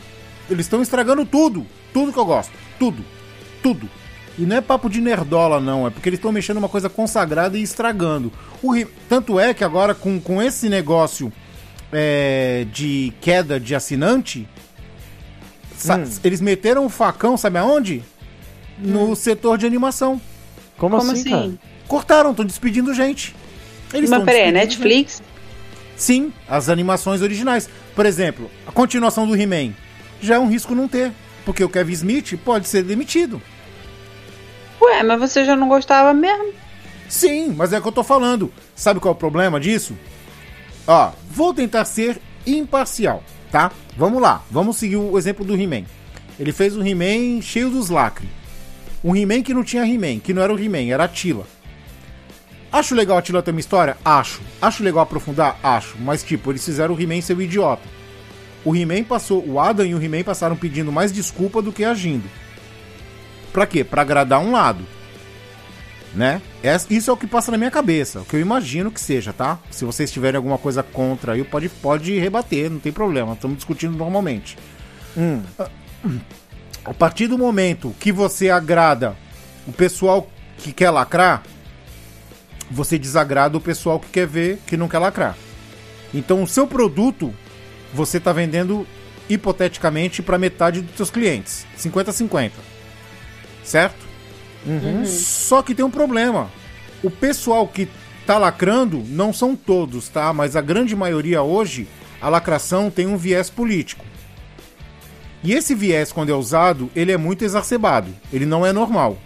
Eles estão estragando tudo. Tudo que eu gosto. Tudo. Tudo. E não é papo de nerdola, não. É porque eles estão mexendo uma coisa consagrada e estragando. O Tanto é que agora, com, com esse negócio é, de queda de assinante, Hum. eles meteram o facão, sabe aonde? No setor de animação. Como, Como assim, assim? Cortaram, estão despedindo gente. Eles Mas peraí, é despedindo gente. Sim, as animações originais. Por exemplo, a continuação do He-Man já é um risco não ter, porque o Kevin Smith pode ser demitido. Ué, mas você já não gostava mesmo? Sim, mas é o que eu tô falando. Sabe qual é o problema disso? Ó, vou tentar ser imparcial, tá? Vamos lá, vamos seguir o exemplo do He-Man. Ele fez um He-Man cheio dos lacres. Um He-Man que não tinha He-Man, que não era o He-Man, era a Tila. Acho legal a Tila ter uma história? Acho. Acho legal aprofundar? Acho. Mas, tipo, eles fizeram o He-Man ser o idiota. O He-Man passou, o Adam e o He-Man passaram pedindo mais desculpa do que agindo. Pra quê? Pra agradar um lado. Né? Isso é o que passa na minha cabeça, o que eu imagino que seja, tá? Se vocês tiverem alguma coisa contra aí, pode, pode rebater, não tem problema, estamos discutindo normalmente. Hum. A partir do momento que você agrada o pessoal que quer lacrar, você desagrada o pessoal que quer ver que não quer lacrar. Então o seu produto você está vendendo hipoteticamente para metade dos seus clientes, 50-50. certo? Uhum. Só que tem um problema. O pessoal que tá lacrando não são todos, tá? Mas a grande maioria hoje, a lacração tem um viés político. E esse viés, quando é usado, ele é muito exacerbado. Ele não é normal.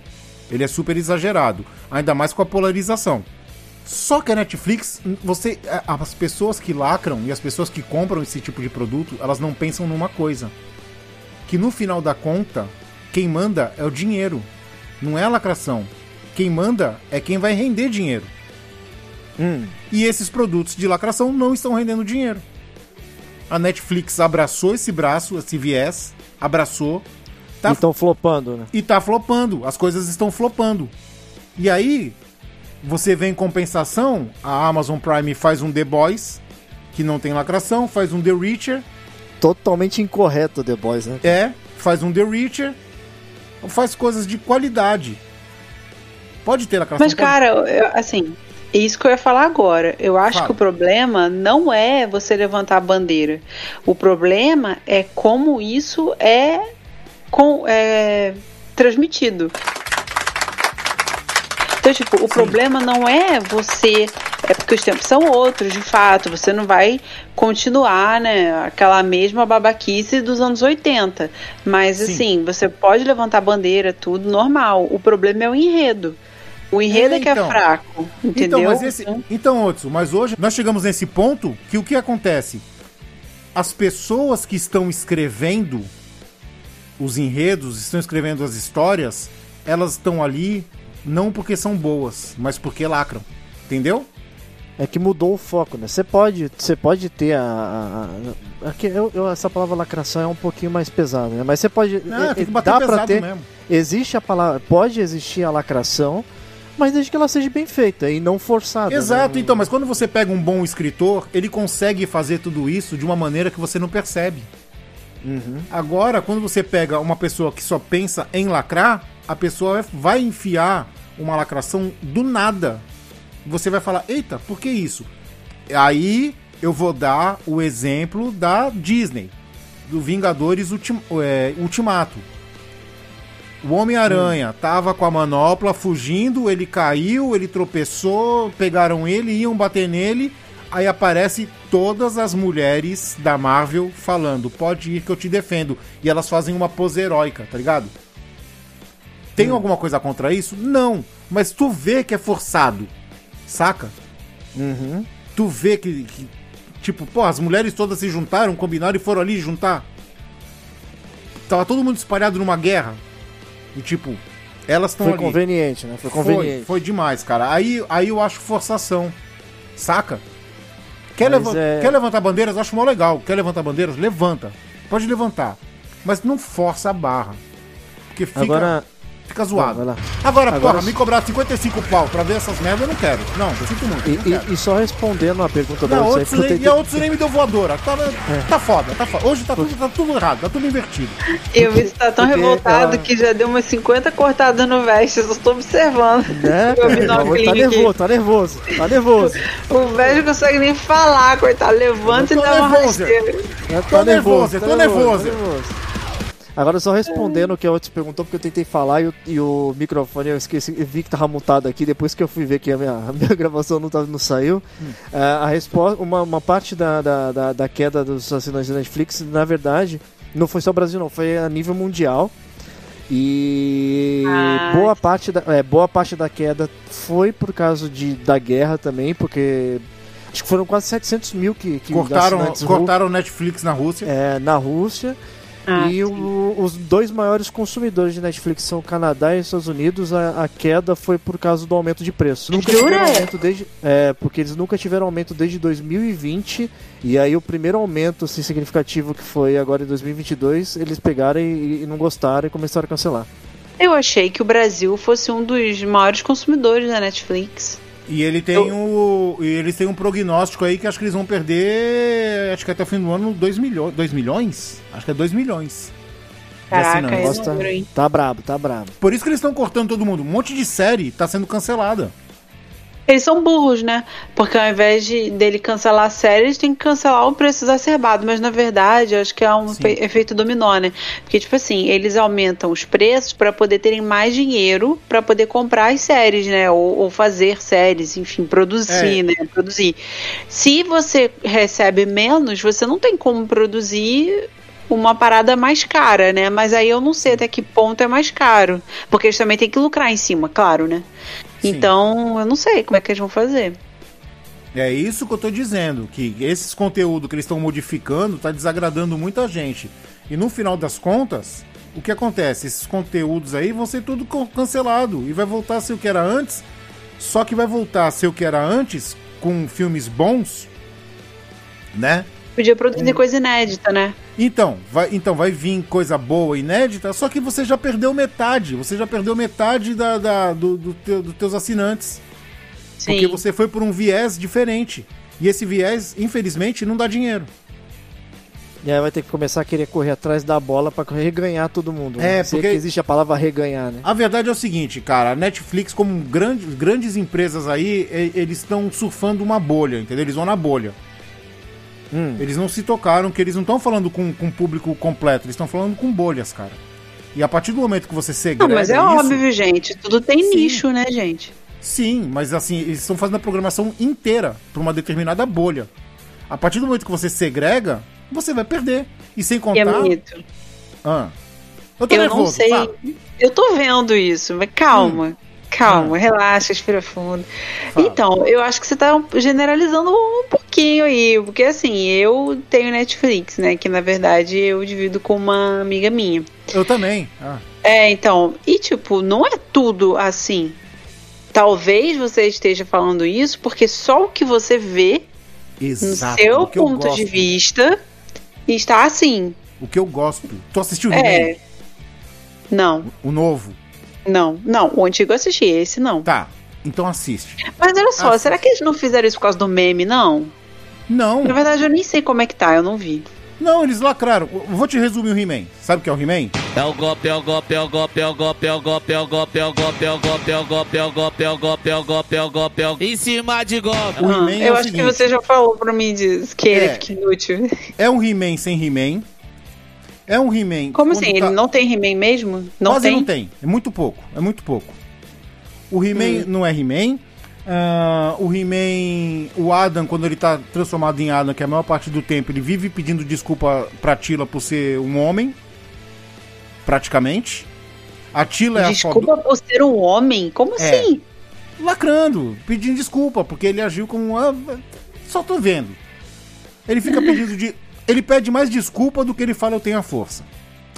Ele é super exagerado. Ainda mais com a polarização. Só que a Netflix, você, as pessoas que lacram e as pessoas que compram esse tipo de produto, elas não pensam numa coisa. Que no final da conta, quem manda é o dinheiro. Não é a lacração. Quem manda é quem vai render dinheiro. Hum. E esses produtos de lacração não estão rendendo dinheiro. A Netflix abraçou esse braço, esse viés, abraçou, tá, E estão flopando, né? e tá flopando. As coisas estão flopando. E aí, você vê em compensação, a Amazon Prime faz um The Boys, que não tem lacração, faz um The Reacher, Totalmente incorreto The Boys, né? é, faz um The Reacher, faz coisas de qualidade. Pode ter lacração. Mas, pode- cara, eu- assim, é isso que eu ia falar agora. Eu acho Fala. que o problema não é você levantar a bandeira. O problema é como isso é, com, é transmitido. Então, tipo, o problema não é você. É porque os tempos são outros, de fato. Você não vai continuar, né? Aquela mesma babaquice dos anos 80. Mas, Sim. assim, você pode levantar bandeira, tudo normal. O problema é o enredo. O enredo é, É, que é então. fraco, entendeu? Então, mas esse, então, Otso, mas hoje nós chegamos nesse ponto que o que acontece? As pessoas que estão escrevendo os enredos, estão escrevendo as histórias, elas estão ali não porque são boas, mas porque lacram. Entendeu? É que mudou o foco, né? Você pode, você pode ter a. a, a- eu- eu- essa palavra lacração é um pouquinho mais pesada, né? Mas você pode. Ah, é- tem é- que bater dá pra pesado ter. mesmo. Existe a palavra. Pode existir a lacração, mas desde que ela seja bem feita e não forçada. Exato, né? então, mas quando você pega um bom escritor, ele consegue fazer tudo isso de uma maneira que você não percebe. Uhum. Agora, quando você pega uma pessoa que só pensa em lacrar, a pessoa vai enfiar uma lacração do nada. Você vai falar, eita, por que isso? Aí eu vou dar o exemplo da Disney, do Vingadores Ultim- é, Ultimato. O Homem-Aranha tava com a manopla fugindo, ele caiu, ele tropeçou, pegaram ele, iam bater nele. Aí aparece todas as mulheres da Marvel falando: pode ir que eu te defendo. E elas fazem uma pose heróica, tá ligado? Tem alguma coisa contra isso? Não. Mas tu vê que é forçado. Saca? Uhum. Tu vê que, que, Tipo, pô, as mulheres todas se juntaram, combinaram e foram ali juntar. Tava todo mundo espalhado numa guerra. E tipo, elas estão Foi ali. conveniente, né? Foi Foi, conveniente. foi demais, cara. Aí, aí eu acho forçação. Saca? Quer, leva- é- quer levantar bandeiras? Acho mó legal. Quer levantar bandeiras? Levanta. Pode levantar. Mas não força a barra. Porque fica, Agora. Fica zoado. Vai lá. Agora, Agora- porra, me cobrar 55 pau pra ver essas merdas, eu não quero. Não, eu sinto muito. E, e- e só respondendo a pergunta da nem, tentei- e a outros nem me deu voadora. Tá, tá foda, tá foda. Hoje tá tudo, tá tudo errado, tá tudo invertido. Eu vi tá tão porque revoltado ela- que já deu umas 50 cortadas no veste, eu só tô observando. Né? [laughs] Tá nervoso, tá nervoso, tá nervoso. O velho não consegue nem falar, coitado. Levanta e tô dá uma nervoso. rasteira. É, Tô nervoso, tô nervoso. Agora só respondendo o que a outra perguntou, porque eu tentei falar e o, e o microfone eu esqueci, eu vi que tava mutado aqui, depois que eu fui ver que a minha, a minha [laughs] gravação não, tava, não saiu. É, a resposta, uma, uma parte da, da, da, da queda dos assinantes da Netflix, na verdade, não foi só o Brasil não, foi a nível mundial. E Ah. boa, parte da, é, boa parte da queda foi por causa de, da guerra também, porque acho que foram quase 700 mil que, que Cortaram, cortaram o Netflix na Rússia. é, na Rússia. Ah, e o- os dois maiores consumidores de Netflix são o Canadá e os Estados Unidos. A, a queda foi por causa do aumento de preço. Nunca Jura? tiveram aumento desde. É, porque eles nunca tiveram aumento desde 2020. E aí o primeiro aumento assim, significativo que foi agora em 2022, eles pegaram e, e não gostaram e começaram a cancelar. Eu achei que o Brasil fosse um dos maiores consumidores da Netflix. E ele tem o. E eles têm um prognóstico aí que acho que eles vão perder. Acho que até o fim do ano 2 milhões. 2 milhões? Acho que é 2 milhões. Caraca, é tá, tá brabo, tá brabo. Por isso que eles estão cortando todo mundo. Um monte de série tá sendo cancelada. Eles são burros, né? Porque ao invés de, dele cancelar a série, eles têm que cancelar o preço exacerbado. Mas na verdade, acho que é um Sim. efe- efeito dominó, né? Porque, tipo assim, eles aumentam os preços para poder terem mais dinheiro para poder comprar as séries, né? Ou, ou fazer séries, enfim, produzir, É. né? Produzir. Se você recebe menos, você não tem como produzir uma parada mais cara, né? Mas aí eu não sei até que ponto é mais caro. Porque eles também têm que lucrar em cima, claro, né? Sim. Então, eu não sei como é que eles vão fazer. É isso que eu tô dizendo, que esses conteúdos que eles estão modificando tá desagradando muita gente. E no final das contas, o que acontece? Esses conteúdos aí vão ser tudo cancelado e vai voltar a ser o que era antes, só que vai voltar a ser o que era antes com filmes bons, né? Podia produzir coisa inédita, né? Então, vai, então vai vir coisa boa, inédita, só que você já perdeu metade. Você já perdeu metade da, da- do, do teu- dos teus assinantes. Sim. Porque você foi por um viés diferente. E esse viés, infelizmente, não dá dinheiro. E aí vai ter que começar a querer correr atrás da bola pra reganhar todo mundo. É, né? Sei porque- que existe a palavra reganhar, né? A verdade é o seguinte, cara, a Netflix, como grande, grandes empresas aí, eles estão surfando uma bolha, entendeu? Eles vão na bolha. Hum. Eles não se tocaram que eles não estão falando com, com o público completo, eles estão falando com bolhas, cara. E a partir do momento que você Não, segrega mas é isso, óbvio, gente. Tudo tem Sim. nicho, né, gente? Sim, mas assim, eles estão fazendo a programação inteira para uma determinada bolha. A partir do momento que você segrega, você vai perder. E sem E é contar. bonito. Ah. Eu tô Eu nervoso, não sei. fala. Eu tô vendo isso, mas calma. Calma, Hum. relaxa, respira fundo. Fala. Então, eu acho que você tá generalizando um pouquinho aí, porque assim, eu tenho Netflix, né? Que na verdade eu divido com uma amiga minha. Eu também. Ah. É, então, e tipo, não é tudo assim. Talvez você esteja falando isso porque só o que você vê no Exato. seu o que eu ponto de vista está assim. O que eu gosto. Tu assistiu o É. He-Man? Não, O novo? Não, não. O antigo eu assisti, esse não. Tá. Então assiste. Mas olha só, Assiste. será que eles não fizeram isso por causa do meme, não? Não, Na verdade, eu nem sei como é que tá, eu não vi. não, eles lacraram. Vou te resumir o He-Man. Sabe o que é o He-Man? É o golpe, é o golpe, é o golpe, é o golpe, é o golpe, é o golpe, é o golpe, é o golpe, é o golpe, é o golpe, é o golpe, é o golpe, é o golpe, é o golpe. Em cima de golpe. Ah, é eu o acho que você já falou pra mim disso, que ele É. fica inútil. É um He-Man sem He-Man. É um He-Man. Como assim? tá- Ele não tem He-Man mesmo? Não Quase tem? não tem. É muito pouco. É muito pouco. O He-Man Hum. não é He-Man. Ah, o He-Man. O Adam, quando ele tá transformado em Adam, que é a maior parte do tempo, ele vive pedindo desculpa pra Tila por ser um homem. Praticamente. A Tila é a Desculpa por ser um homem? Como É. assim? lacrando, pedindo desculpa, porque ele agiu como. Ah, só tô vendo. Ele fica [laughs] pedindo de. Ele pede mais desculpa do que ele fala eu tenho a força.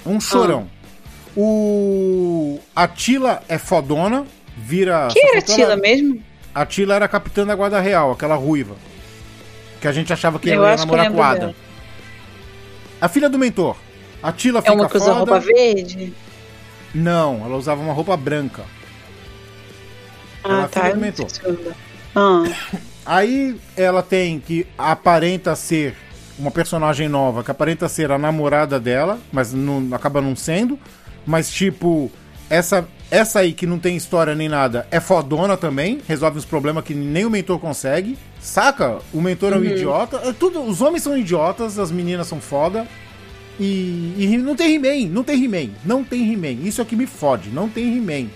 Um chorão. O. A Tila é fodona, vira. Quem era a faltou Tila ela- mesmo? A Tila era a capitã da Guarda Real, aquela ruiva. Que a gente achava que Eu ela ia namorar com o Adam. A filha do mentor. A Tila É fica uma que usa roupa verde? Não, ela usava uma roupa branca. Ela é Ah, tá. filha do mentor. Ah, Aí ela tem que aparenta ser uma personagem nova, que aparenta ser a namorada dela, mas não, acaba não sendo. Mas, tipo, essa, essa aí que não tem história nem nada é fodona também, resolve os problemas que nem o mentor consegue. Saca? O mentor é um idiota. É tudo, os homens são idiotas, as meninas são foda. E, e não tem He-Man, não tem He-Man, não tem He-Man. Isso é que me fode, não tem He-Man.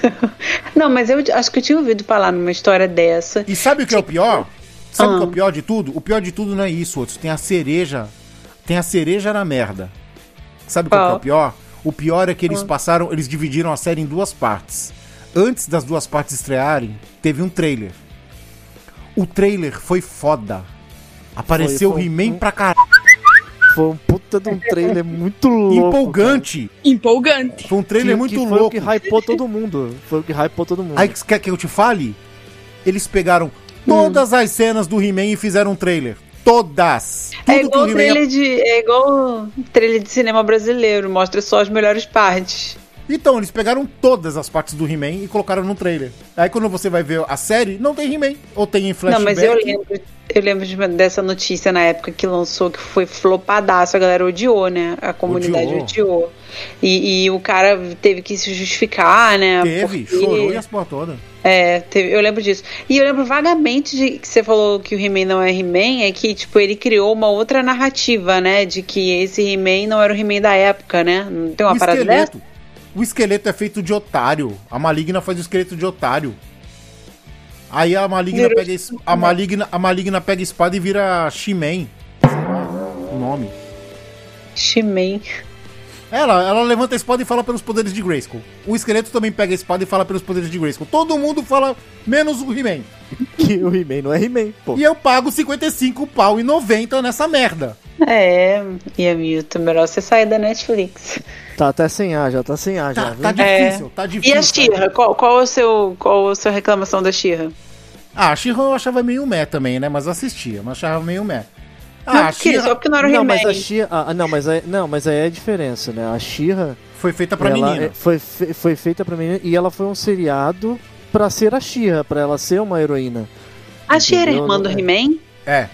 [laughs] Não, mas eu acho que eu tinha ouvido falar numa história dessa. E sabe o que é o pior? Sabe o que é Ah. o pior de tudo? O pior de tudo não é isso, outros. Tem a cereja. Tem a cereja na merda. Sabe qual que é Qual? o pior? O pior é que eles passaram, eles dividiram a série em duas partes. Antes das duas partes estrearem, teve um trailer. O trailer foi foda. Apareceu Foi, o foi. He-Man pra caralho. Foi um puta de um trailer muito louco. Empolgante. Empolgante. Foi um cara. trailer Que- muito que Foi o louco. que hypou todo mundo. Foi o que hypou todo mundo. Aí quer que eu te fale? Eles pegaram todas as cenas do He-Man e fizeram um trailer. Todas. É Tudo igual, o He-Man trailer de, é igual trailer de cinema brasileiro, mostra só as melhores partes. Então, eles pegaram todas as partes do He-Man e colocaram no trailer. Aí quando você vai ver a série, não tem He-Man. Ou tem em flashback. Não, mas eu lembro. eu lembro de- dessa notícia na época que lançou, que foi flopadaço, a galera odiou, né? A comunidade Odiou. odiou. E, e o cara teve que se justificar, né? Teve, porque- chorou e as porra toda. É, teve- eu lembro disso. E eu lembro vagamente de que você falou que o He-Man não é He-Man, é que, tipo, ele criou uma outra narrativa, né? De que esse He-Man não era o He-Man da época, né? Não tem uma o parada dessa? O esqueleto é feito de otário. A maligna faz o esqueleto de otário. Aí a maligna Virou pega a maligna, a maligna pega a espada e vira lá, o nome. He-Man. Ela, ela levanta a espada e fala pelos poderes de Grayskull. O esqueleto também pega a espada e fala pelos poderes de Grayskull. Todo mundo fala menos o He-Man. [laughs] Que o He-Man não é He-Man, pô. E eu pago 55 pau e 90 nessa merda. É, e Hamilton, melhor você sair da Netflix. Tá até sem ar, já tá sem ar, já. Tá, tá difícil, tá E difícil. a Xirra? Qual, qual, é o seu, qual a sua reclamação da Xirra? Ah, a She-Ra eu achava meio meh também, né? Mas assistia, mas achava meio meh. Não, Ah, a She-Ra só porque não era o Não, He-Man. mas a ah, não, mas aí, não, mas aí é a diferença, né? A She-Ra foi feita pra ela menina. é- foi, fe- foi feita pra menina e ela foi um seriado pra ser a She-Ra, pra ela ser uma heroína. A Xirra era Entendeu? irmã do É. He-Man? É.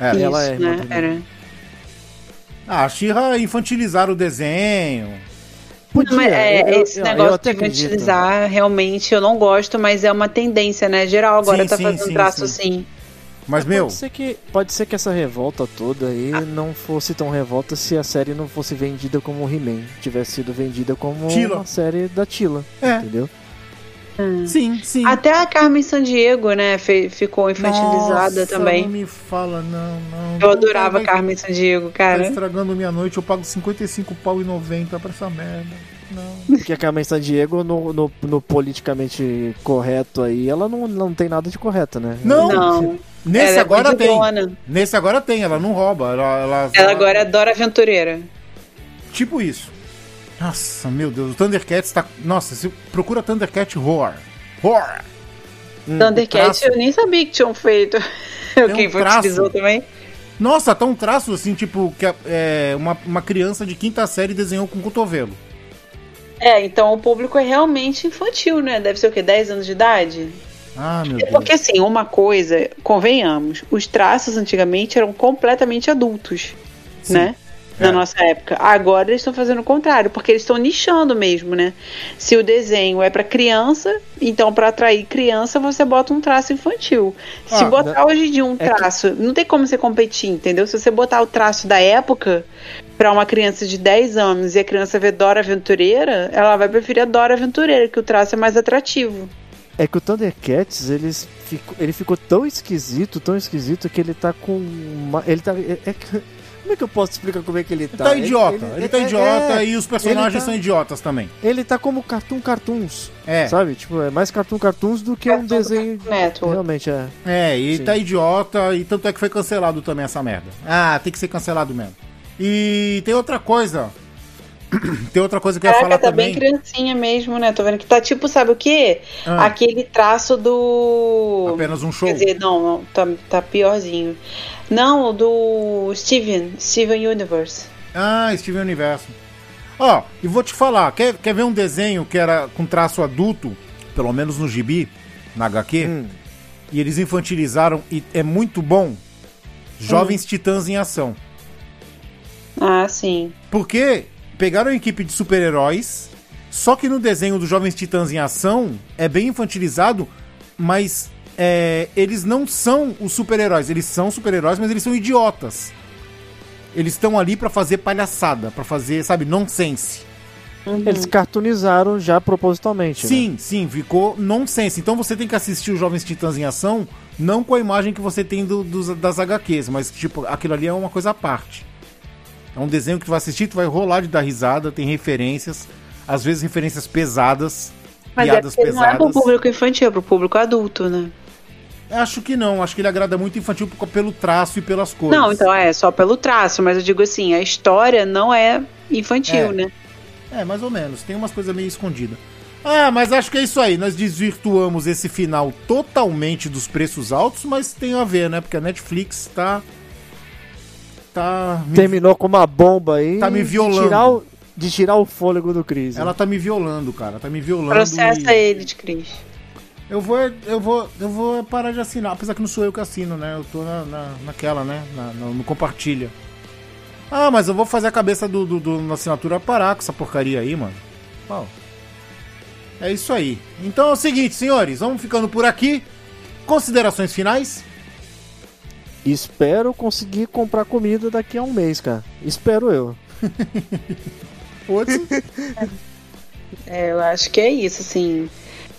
é. Isso, ela é irmã né? do He-Man. Era. Ah, a She-Ra infantilizaram o desenho. Podia, Mas, é, eu- esse eu- eu negócio até de acredito. utilizar, realmente, eu não gosto, mas é uma tendência, né? Geral agora Sim, tá sim, fazendo sim, traço sim. assim. Mas, meu, Pode ser, que, pode ser que essa revolta toda aí Ah. não fosse tão revolta se a série não fosse vendida como He-Man. Tivesse sido vendida como Tila. uma série da Tila. É. Entendeu? Sim, sim. Até a Carmen Sandiego, né, ficou infantilizada Nossa, também. Não me fala, não, não. Eu adorava Vai- Carmen Sandiego, Tá cara. estragando minha noite, eu pago 55 pau e 90 pra essa merda. Não. Porque a Carmen San Diego, no, no, no politicamente correto aí, ela não, não tem nada de correta, né? Não. Não. Nesse Ela é agora tem. bandidona. Nesse agora tem, ela não rouba. Ela, ela, Ela agora é Dora Aventureira. Tipo isso. Nossa, meu Deus, o Thundercats tá. Nossa, se procura Thundercat Roar. Roar! Thundercat, o traço- eu nem sabia que tinham feito. [laughs] um Quem infantilizou traço. também. Nossa, tá um traço assim, tipo, que é, uma, uma criança de quinta série desenhou com o cotovelo. É, então o público é realmente infantil, né? Deve ser o quê? 10 anos de idade? Ah, meu É Deus. porque assim, uma coisa, convenhamos, os traços antigamente eram completamente adultos, Sim, né? Na é. nossa época. Agora eles estão fazendo o contrário, porque eles estão nichando mesmo, né? Se o desenho é pra criança, então pra atrair criança você bota um traço infantil. Se Ah, botar hoje em dia um é que- traço, não tem como você competir, entendeu? Se você botar o traço da época pra uma criança de 10 anos e a criança vê Dora Aventureira, ela vai preferir a Dora Aventureira, que o traço é mais atrativo. É que o Thundercats, eles ficou, ele ficou tão esquisito, tão esquisito, que ele tá com uma. Ele tá. É, é como é que eu posso explicar como é que ele Ele tá? tá idiota. Ele, tá é- idiota é, e os personagens ele tá- são idiotas também. Ele tá como Cartoon Cartoons. É. Sabe? Tipo, é mais Cartoon Cartoons do que um desenho. Network. Realmente, é. É, e Sim. tá idiota, e tanto é que foi cancelado também essa merda. Ah, tem que ser cancelado mesmo. E tem outra coisa. [clears throat] tem outra coisa que eu ia Caraca, falar tá também. bem criancinha mesmo, né? Tô vendo que tá tipo, sabe o quê? Ah. Aquele traço do. Apenas um show. Quer dizer, não, não tá, tá piorzinho. Não, do Steven, Steven Universe. Ah, Steven Universo. Ó, e vou te falar, quer, quer ver um desenho que era com traço adulto, pelo menos no gibi, na HQ, Hum. e eles infantilizaram e é muito bom? Jovens Titãs em Ação. Ah, sim. Porque pegaram a equipe de super-heróis, só que no desenho dos Jovens Titãs em Ação é bem infantilizado, mas é, eles não são os super-heróis. Eles são super-heróis, mas eles são idiotas. Eles estão ali pra fazer palhaçada, pra fazer, sabe, nonsense. Eles cartoonizaram já propositalmente. né? Sim, sim, ficou nonsense. Então você tem que assistir os Jovens Titãs em Ação, não com a imagem que você tem do- dos, das HQs, mas tipo, aquilo ali é uma coisa à parte. É um desenho que tu vai assistir, tu vai rolar de dar risada, tem referências, às vezes referências pesadas, Mas é piadas porque não é pro pesadas. público infantil, é pro público adulto, né? Acho que não, acho que ele agrada muito infantil por- pelo traço e pelas cores. Não, então é só pelo traço, mas eu digo assim, a história não é infantil, É. né? É, mais ou menos. Tem umas coisas meio escondidas. Ah, mas acho que é isso aí. Nós desvirtuamos esse final totalmente dos preços altos, mas tem a ver, né? Porque a Netflix tá. Tá. me- Terminou com uma bomba aí. Tá me de violando. tirar o- De tirar o fôlego do Cris. Ela tá me violando, cara. Tá me violando. Processa e- ele de Cris. Eu vou, eu vou, eu vou parar de assinar, apesar que não sou eu que assino, né? Eu tô na, na naquela, né? Na, no, no compartilha. Ah, mas eu vou fazer a cabeça do, do, do na assinatura parar com essa porcaria aí, mano. Bom, é isso aí. Então é o seguinte, senhores, vamos ficando por aqui. Considerações finais? Espero conseguir comprar comida daqui a um mês, cara. Espero eu. [laughs] Putz. É, eu acho que é isso, assim.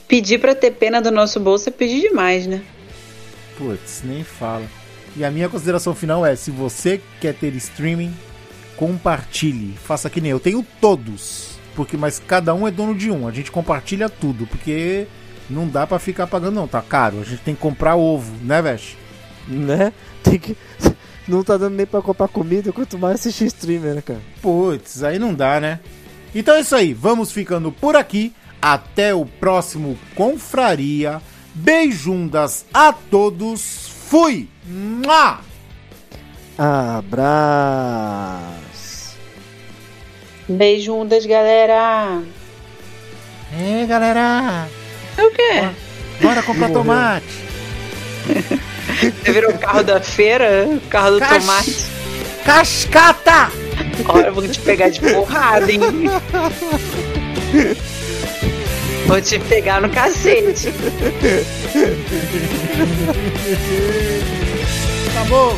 Pedir pra ter pena do nosso bolso é pedir demais, né? Putz, nem fala. E a minha consideração final é: se você quer ter streaming, compartilhe. Faça que nem eu. Tenho todos. Porque, mas cada um é dono de um. A gente compartilha tudo. Porque não dá pra ficar pagando, não. Tá caro. A gente tem que comprar ovo, né, Vesh? Né? Tem que. [laughs] Não tá dando nem pra comprar comida, quanto mais assistir streamer, né, cara? Putz, aí não dá, né? Então é isso aí. Vamos ficando por aqui. Até o próximo Confraria. Beijundas a todos. Fui! Mua! Abraço. Beijundas, galera. É, galera. O quê? Bora comprar Morreu. tomate. [laughs] Você virou o carro da feira? O carro do Cach- tomate. Cascata! Olha, eu vou te pegar de porrada, hein? [laughs] Vou te pegar no cacete. [laughs] Acabou!